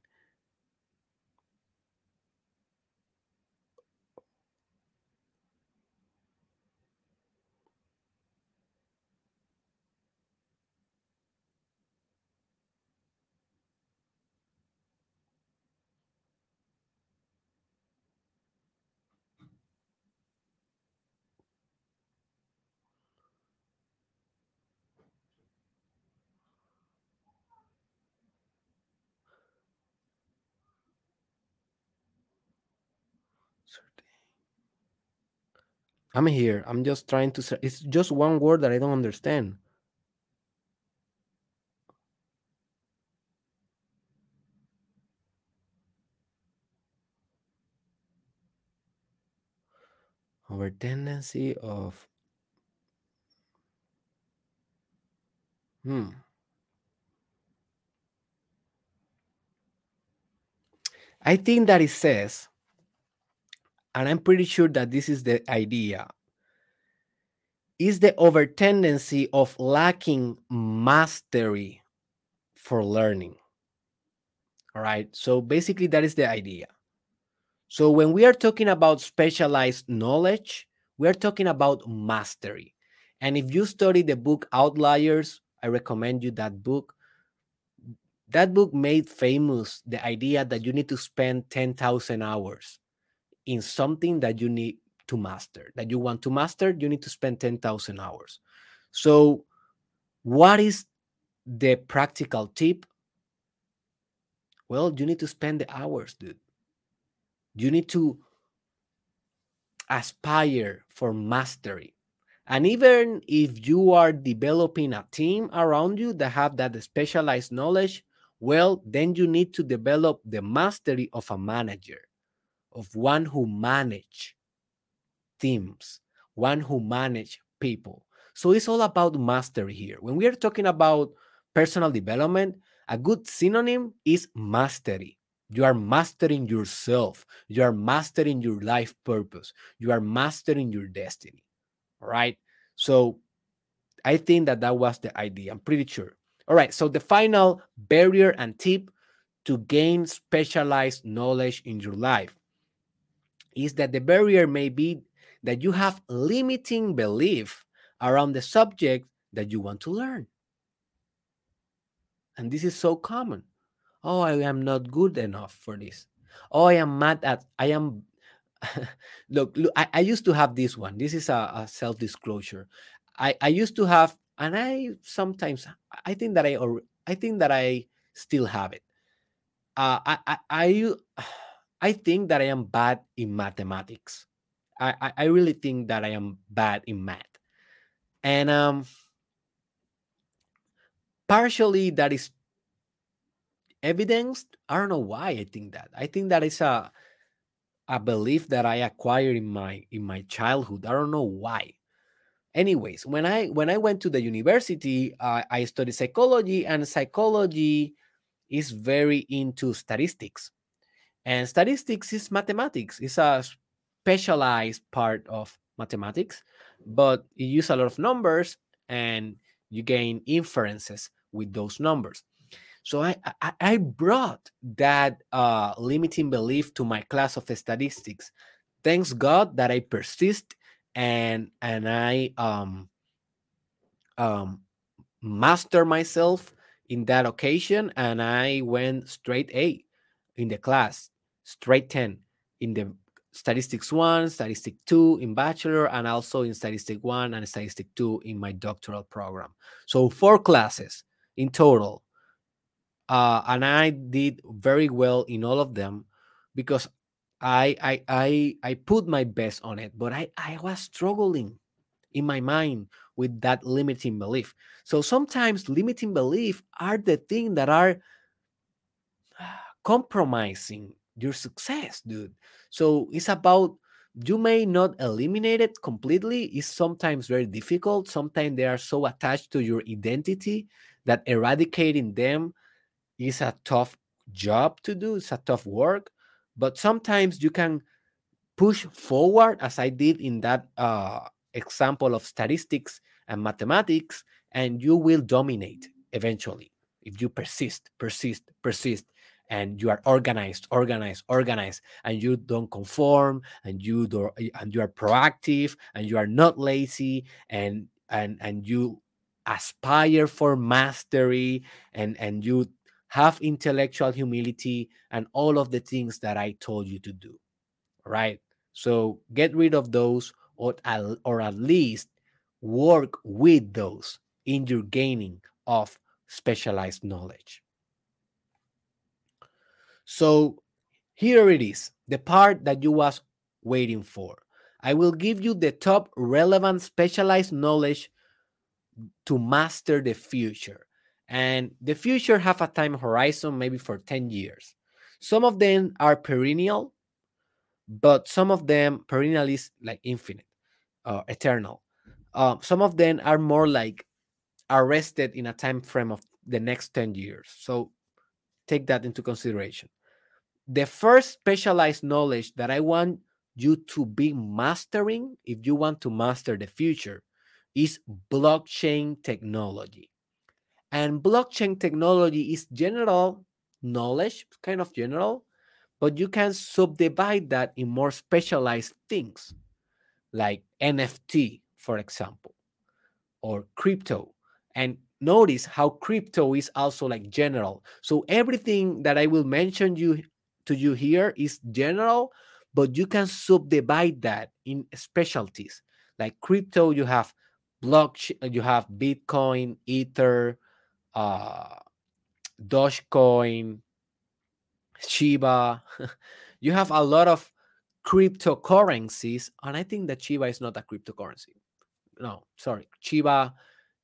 I'm here. I'm just trying to. It's just one word that I don't understand. Our tendency of. Hmm. I think that it says, and I'm pretty sure that this is the idea, is the over tendency of lacking mastery for learning. All right. So basically, that is the idea. So when we are talking about specialized knowledge, we are talking about mastery. And if you study the book Outliers, I recommend you that book. That book made famous the idea that you need to spend 10,000 hours in something that you need to master, that you want to master, you need to spend 10,000 hours. So, what is the practical tip? Well, you need to spend the hours, dude. You need to aspire for mastery. And even if you are developing a team around you that have that specialized knowledge, well, then you need to develop the mastery of a manager, of one who manage teams, one who manage people. So it's all about mastery here. When we are talking about personal development, a good synonym is mastery. You are mastering yourself. You are mastering your life purpose. You are mastering your destiny. All right. So I think that that was the idea. I'm pretty sure. All right. So the final barrier and tip to gain specialized knowledge in your life is that the barrier may be that you have limiting belief around the subject that you want to learn. And this is so common. Oh, I am not good enough for this. Oh, I am mad at, I am, look, look I, I, used to have this one. This is a, a self disclosure. I, I used to have, and I sometimes, I think that I, or I think that I still have it. Uh, I, I, I, I think that I am bad in mathematics. I, I really think that I am bad in math. And um, partially that is evidenced. I don't know why I think that. I think that is a a belief that I acquired in my in my childhood. I don't know why. Anyways, when I when I went to the university, uh, I studied psychology, and psychology is very into statistics. And statistics is mathematics. It's a specialized part of mathematics, but you use a lot of numbers and you gain inferences with those numbers. So I, I, I brought that uh, limiting belief to my class of statistics. Thanks God that I persist and and I um, um, master myself in that occasion, and I went straight A in the class, straight 10 in the statistics one, statistic two in bachelor, and also in statistic one and statistic two in my doctoral program. So four classes in total. Uh, and I did very well in all of them because I I I I put my best on it, but I I was struggling in my mind with that limiting belief. So sometimes limiting belief are the thing that are compromising your success, dude. So it's about you may not eliminate it completely. It's sometimes very difficult. Sometimes they are so attached to your identity that eradicating them is a tough job to do. It's a tough work. But sometimes you can push forward, as I did in that uh, example of statistics and mathematics, and you will dominate eventually if you persist, persist, persist, and you are organized, organized, organized, and you don't conform, and you do, and you are proactive, and you are not lazy, and and and you aspire for mastery, and and you have intellectual humility, and all of the things that I told you to do. Right. So get rid of those, or or at least work with those in your gaining of specialized knowledge. So here it is, the part that you was waiting for. I will give you the top relevant specialized knowledge to master the future. And the future have a time horizon maybe for 10 years. Some of them are perennial, but some of them perennial is like infinite, uh, eternal. Uh, some of them are more like arrested in a time frame of the next 10 years. So take that into consideration. The first specialized knowledge that I want you to be mastering, if you want to master the future, is blockchain technology. And blockchain technology is general knowledge, kind of general, but you can subdivide that in more specialized things like NFT, for example, or crypto and notice how crypto is also like general so everything that i will mention you to you here is general but you can subdivide that in specialties. Like crypto you have blockchain you have bitcoin ether uh dogecoin shiba. You have a lot of cryptocurrencies and i think that shiba is not a cryptocurrency. No sorry. Shiba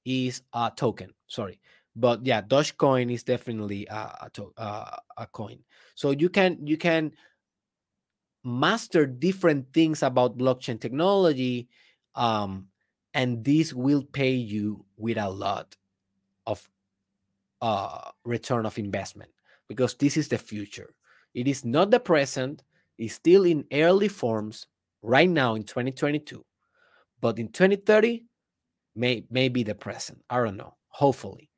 is a token. Sorry, but yeah, Dogecoin is definitely a, a, a coin. So you can you can master different things about blockchain technology, um, and this will pay you with a lot of uh, return of investment because this is the future. It is not the present. It's still in early forms right now in 2022, but in 2030 may may be the present. I don't know. Hopefully.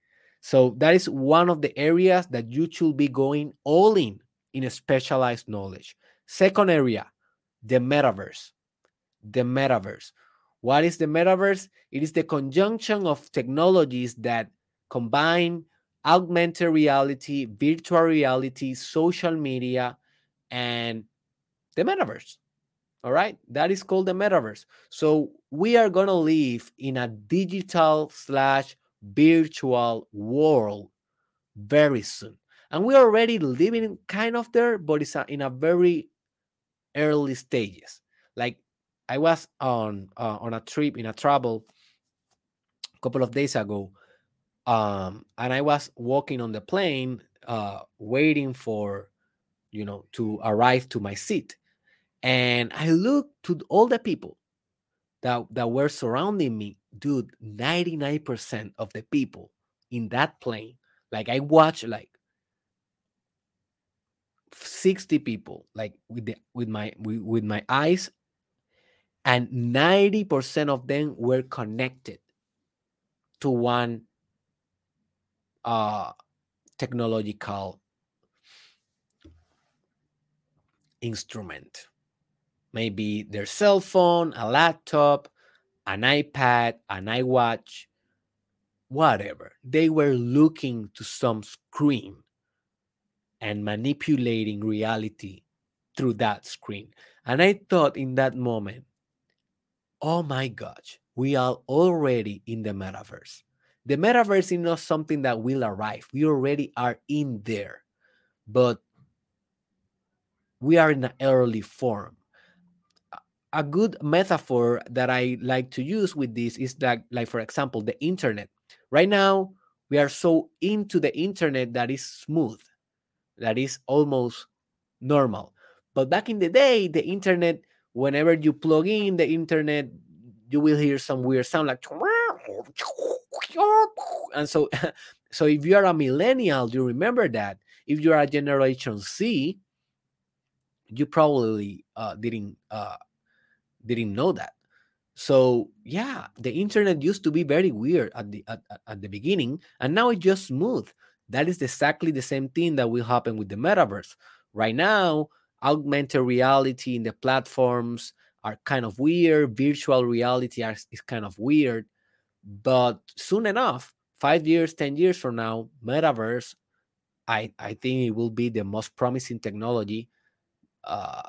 So that is one of the areas that you should be going all in in a specialized knowledge. Second area, the metaverse. The metaverse. What is the metaverse? It is the conjunction of technologies that combine augmented reality, virtual reality, social media, and the metaverse. All right. That is called the metaverse. So we are going to live in a digital slash virtual world very soon. And we're already living kind of there, but it's a, in a very early stages. Like I was on uh, on a trip in a travel a couple of days ago, um, and I was walking on the plane, uh, waiting for, you know, to arrive to my seat and I looked to all the people that, that were surrounding me. Dude, 99% of the people in that plane, like I watched like 60 people, like with the with my with, with my eyes, and 90% of them were connected to one uh technological instrument maybe their cell phone, a laptop, an iPad, an iWatch, whatever. They were looking to some screen and manipulating reality through that screen. And I thought in that moment, oh my gosh, we are already in the metaverse. The metaverse is not something that will arrive. We already are in there, but we are in an early form a good metaphor that I like to use with this is that, like, for example, the internet. Right now, we are so into the internet that is smooth, that is almost normal. But back in the day, the internet, whenever you plug in the internet, you will hear some weird sound like and so so if you are a millennial, do you remember that. If you are a generation Z, you probably uh, didn't uh, didn't know that. So yeah, the internet used to be very weird at the at, at the beginning, and now it's just smooth. That is exactly the same thing that will happen with the metaverse. Right now, augmented reality in the platforms are kind of weird. Virtual reality are, is kind of weird, but soon enough, five years, ten years from now, metaverse, I I think it will be the most promising technology. Uh,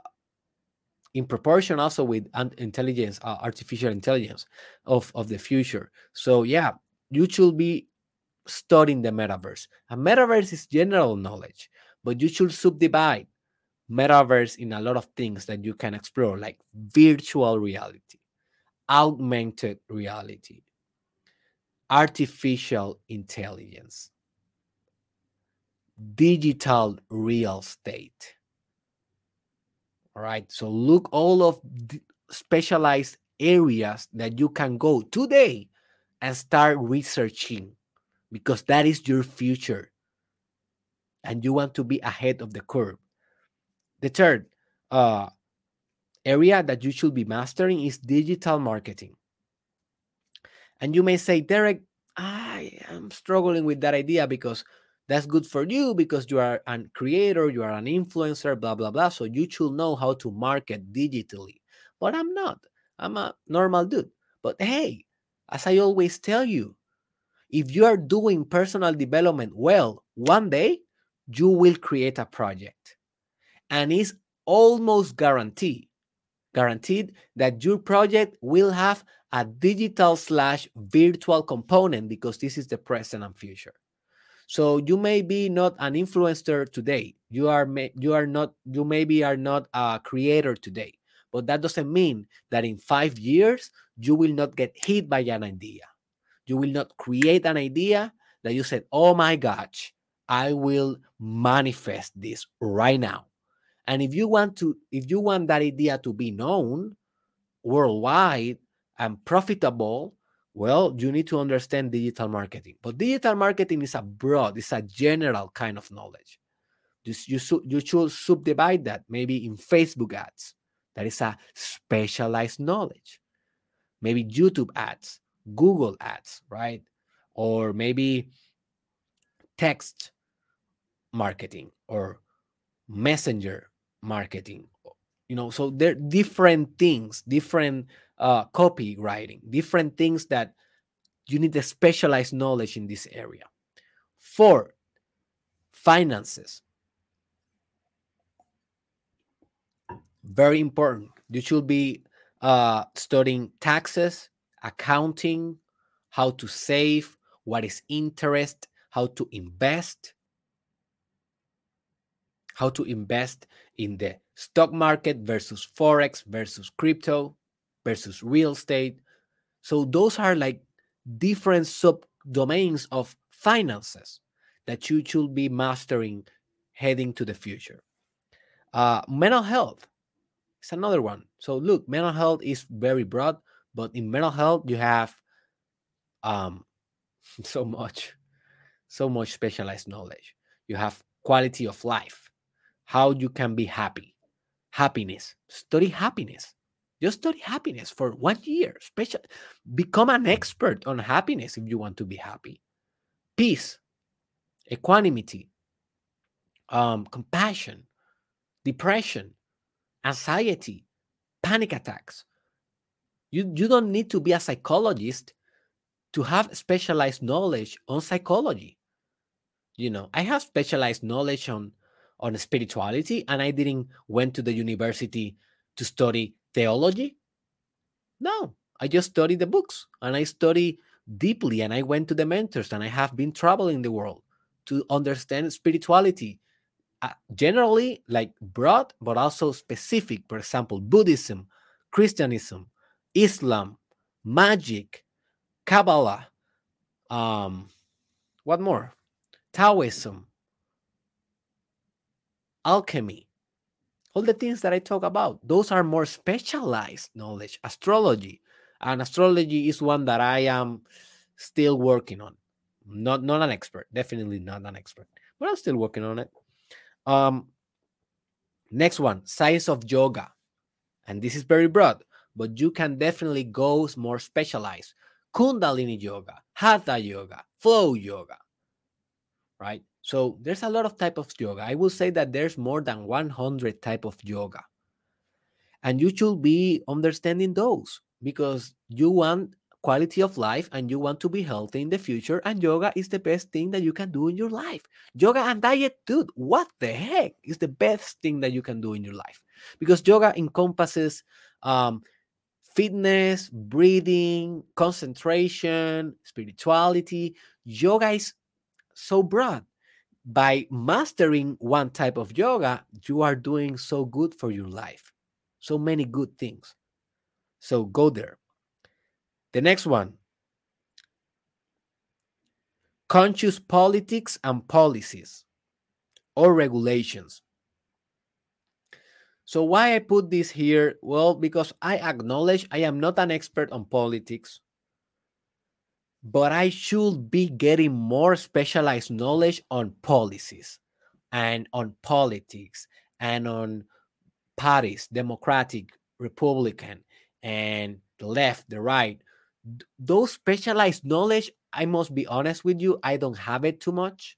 in proportion also with intelligence uh, artificial intelligence of, of the future. So yeah you should be studying the metaverse. A metaverse is general knowledge but you should subdivide metaverse in a lot of things that you can explore like virtual reality augmented reality artificial intelligence digital real estate all right. So look all of the specialized areas that you can go today and start researching because that is your future. And you want to be ahead of the curve. The third uh, area that you should be mastering is digital marketing. And you may say, Derek, I am struggling with that idea because that's good for you because you are a creator, you are an influencer, blah, blah, blah. So you should know how to market digitally. But I'm not. I'm a normal dude. But hey, as I always tell you, if you are doing personal development well, one day you will create a project. And it's almost guaranteed, guaranteed that your project will have a digital slash virtual component because this is the present and future. So you may be not an influencer today. You are you are not you maybe are not a creator today. But that doesn't mean that in 5 years you will not get hit by an idea. You will not create an idea that you said, "Oh my gosh, I will manifest this right now." And if you want to if you want that idea to be known worldwide and profitable, well, you need to understand digital marketing. But digital marketing is a broad, it's a general kind of knowledge. You, you, you should subdivide that maybe in Facebook ads. That is a specialized knowledge. Maybe YouTube ads, Google ads, right? Or maybe text marketing or messenger marketing. You know, so there are different things, different uh, copywriting, different things that you need a specialized knowledge in this area. Four, finances. Very important. You should be uh, studying taxes, accounting, how to save, what is interest, how to invest, how to invest in the stock market versus forex versus crypto versus real estate. So those are like different subdomains of finances that you should be mastering heading to the future. Uh, mental health is another one. So look, mental health is very broad, but in mental health you have um, so much, so much specialized knowledge. You have quality of life, how you can be happy, happiness. Study happiness. Just study happiness for one year. Special, become an expert on happiness if you want to be happy. Peace, equanimity, um, compassion, depression, anxiety, panic attacks. You, you don't need to be a psychologist to have specialized knowledge on psychology. You know, I have specialized knowledge on on spirituality, and I didn't went to the university to study theology? No, I just study the books and I study deeply and I went to the mentors and I have been traveling the world to understand spirituality. Uh, generally, like broad, but also specific. For example, Buddhism, Christianism, Islam, magic, Kabbalah, um, what more? Taoism, alchemy, all the things that I talk about, those are more specialized knowledge. Astrology, and astrology is one that I am still working on. Not not an expert, definitely not an expert, but I'm still working on it. Um, next one, science of yoga, and this is very broad, but you can definitely go more specialized. Kundalini yoga, Hatha yoga, flow yoga, right? So there's a lot of type of yoga. I will say that there's more than 100 type of yoga. And you should be understanding those because you want quality of life and you want to be healthy in the future and yoga is the best thing that you can do in your life yoga and diet dude what the heck is the best thing that you can do in your life because yoga encompasses um, fitness breathing concentration spirituality yoga is so broad by mastering one type of yoga you are doing so good for your life. So many good things. So go there. The next one. Conscious politics and policies or regulations. So, why I put this here? Well, because I acknowledge I am not an expert on politics, but I should be getting more specialized knowledge on policies and on politics and on parties, Democratic, Republican, and the left, the right, those specialized knowledge, I must be honest with you, I don't have it too much.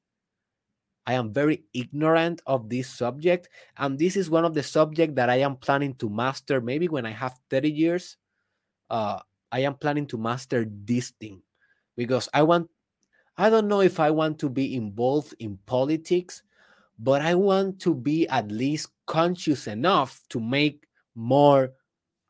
I am very ignorant of this subject. And this is one of the subjects that I am planning to master maybe when I have 30 years. Uh, I am planning to master this thing because I want, I don't know if I want to be involved in politics, but I want to be at least conscious enough to make more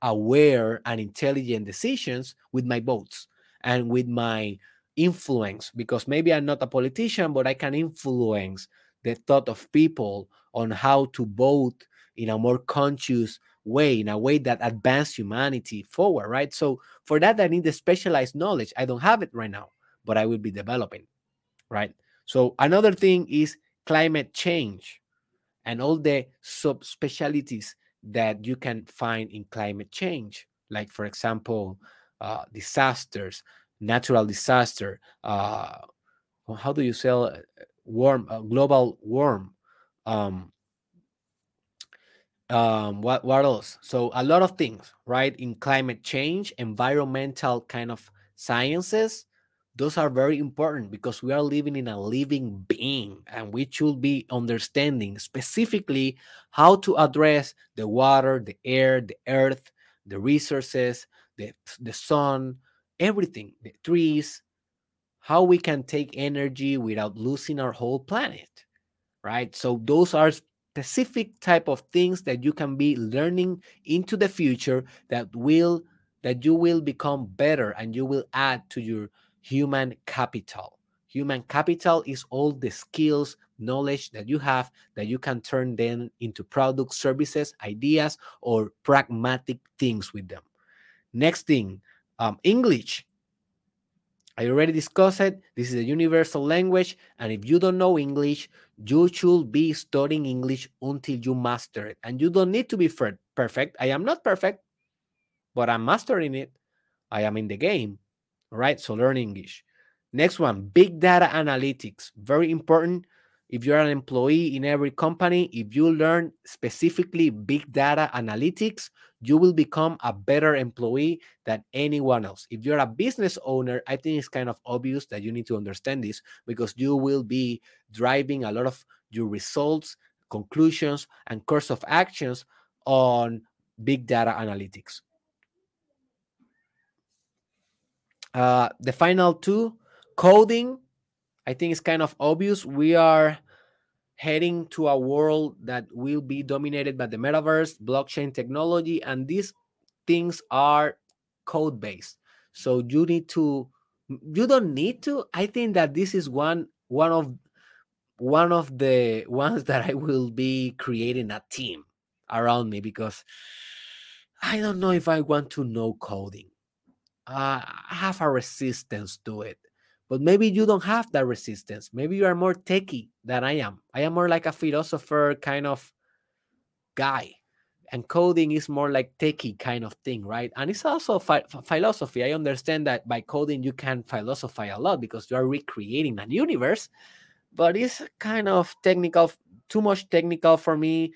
aware and intelligent decisions with my votes and with my influence because maybe I'm not a politician, but I can influence the thought of people on how to vote in a more conscious way, in a way that advance humanity forward, right? So for that, I need the specialized knowledge. I don't have it right now, but I will be developing, right? So another thing is climate change and all the subspecialties that you can find in climate change, like, for example, uh, disasters, natural disaster, uh, how do you sell uh, warm, uh, global warm? Um, um, what, what else? So, a lot of things, right? In climate change, environmental kind of sciences, those are very important because we are living in a living being and we should be understanding specifically how to address the water the air the earth the resources the, the sun everything the trees how we can take energy without losing our whole planet right so those are specific type of things that you can be learning into the future that will that you will become better and you will add to your human capital. Human capital is all the skills, knowledge that you have that you can turn then into products, services, ideas, or pragmatic things with them. Next thing, um, English. I already discussed it. This is a universal language. And if you don't know English, you should be studying English until you master it. And you don't need to be perfect. I am not perfect, but I'm mastering it. I am in the game. All right, so learn English. Next one, big data analytics. Very important. If you're an employee in every company, if you learn specifically big data analytics, you will become a better employee than anyone else. If you're a business owner, I think it's kind of obvious that you need to understand this because you will be driving a lot of your results, conclusions, and course of actions on big data analytics. Uh, the final two, coding. I think it's kind of obvious. We are heading to a world that will be dominated by the metaverse, blockchain technology, and these things are code based. So you need to, you don't need to. I think that this is one one of one of the ones that I will be creating a team around me because I don't know if I want to know coding uh, have a resistance to it. But maybe you don't have that resistance. Maybe you are more techie than I am. I am more like a philosopher kind of guy. And coding is more like techie kind of thing, right? And it's also phi- philosophy. I understand that by coding, you can philosophize a lot because you are recreating an universe, but it's kind of technical, too much technical for me.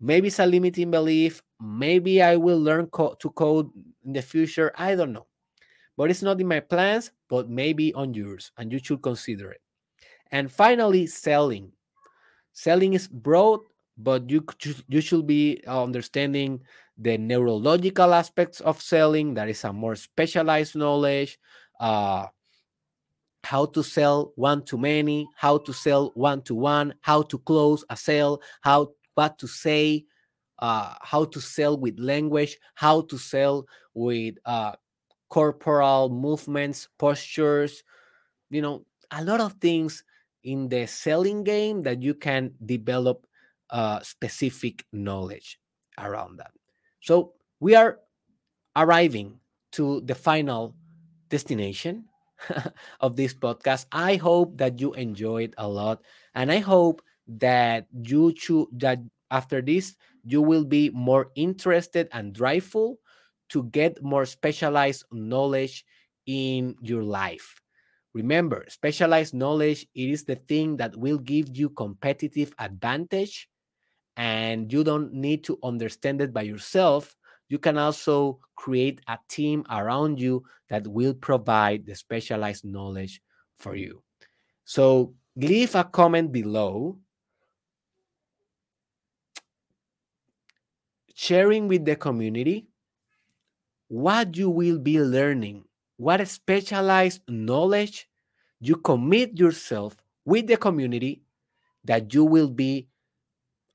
Maybe it's a limiting belief. maybe I will learn co- to code in the future. I don't know. But it's not in my plans, but maybe on yours, and you should consider it. And finally, selling. Selling is broad, but you you should be understanding the neurological aspects of selling. That is a more specialized knowledge. Uh, how to sell one to many, how to sell one to one, how to close a sale, how what to say, uh, how to sell with language, how to sell with uh, corporal movements, postures, you know, a lot of things in the selling game that you can develop uh, specific knowledge around that. So we are arriving to the final destination of this podcast. I hope that you enjoyed a lot, and I hope that you choose that after this you will be more interested and driveful to get more specialized knowledge in your life. Remember, specialized knowledge it is the thing that will give you competitive advantage and you don't need to understand it by yourself you can also create a team around you that will provide the specialized knowledge for you. So leave a comment below sharing with the community what you will be learning, what specialized knowledge you commit yourself with the community that you will be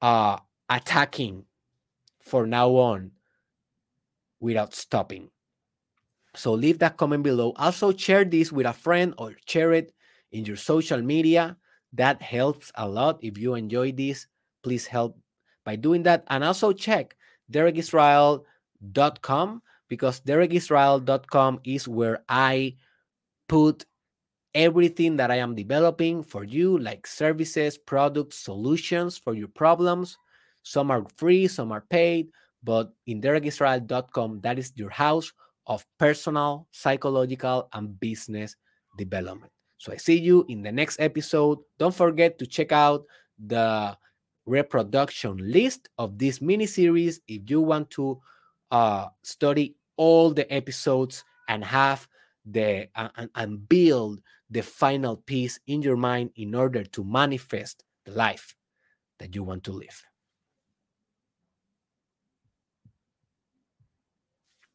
uh, attacking for now on without stopping. So leave that comment below. Also, share this with a friend or share it in your social media. That helps a lot. If you enjoy this, please help by doing that. And also check derekisrael.com because derekisrael.com is where I put everything that I am developing for you, like services, products, solutions for your problems. Some are free, some are paid, but in derekisrael.com, that is your house of personal, psychological, and business development. So I see you in the next episode. Don't forget to check out the reproduction list of this mini series if you want to uh, study all the episodes and have the uh, and, and build the final piece in your mind in order to manifest the life that you want to live.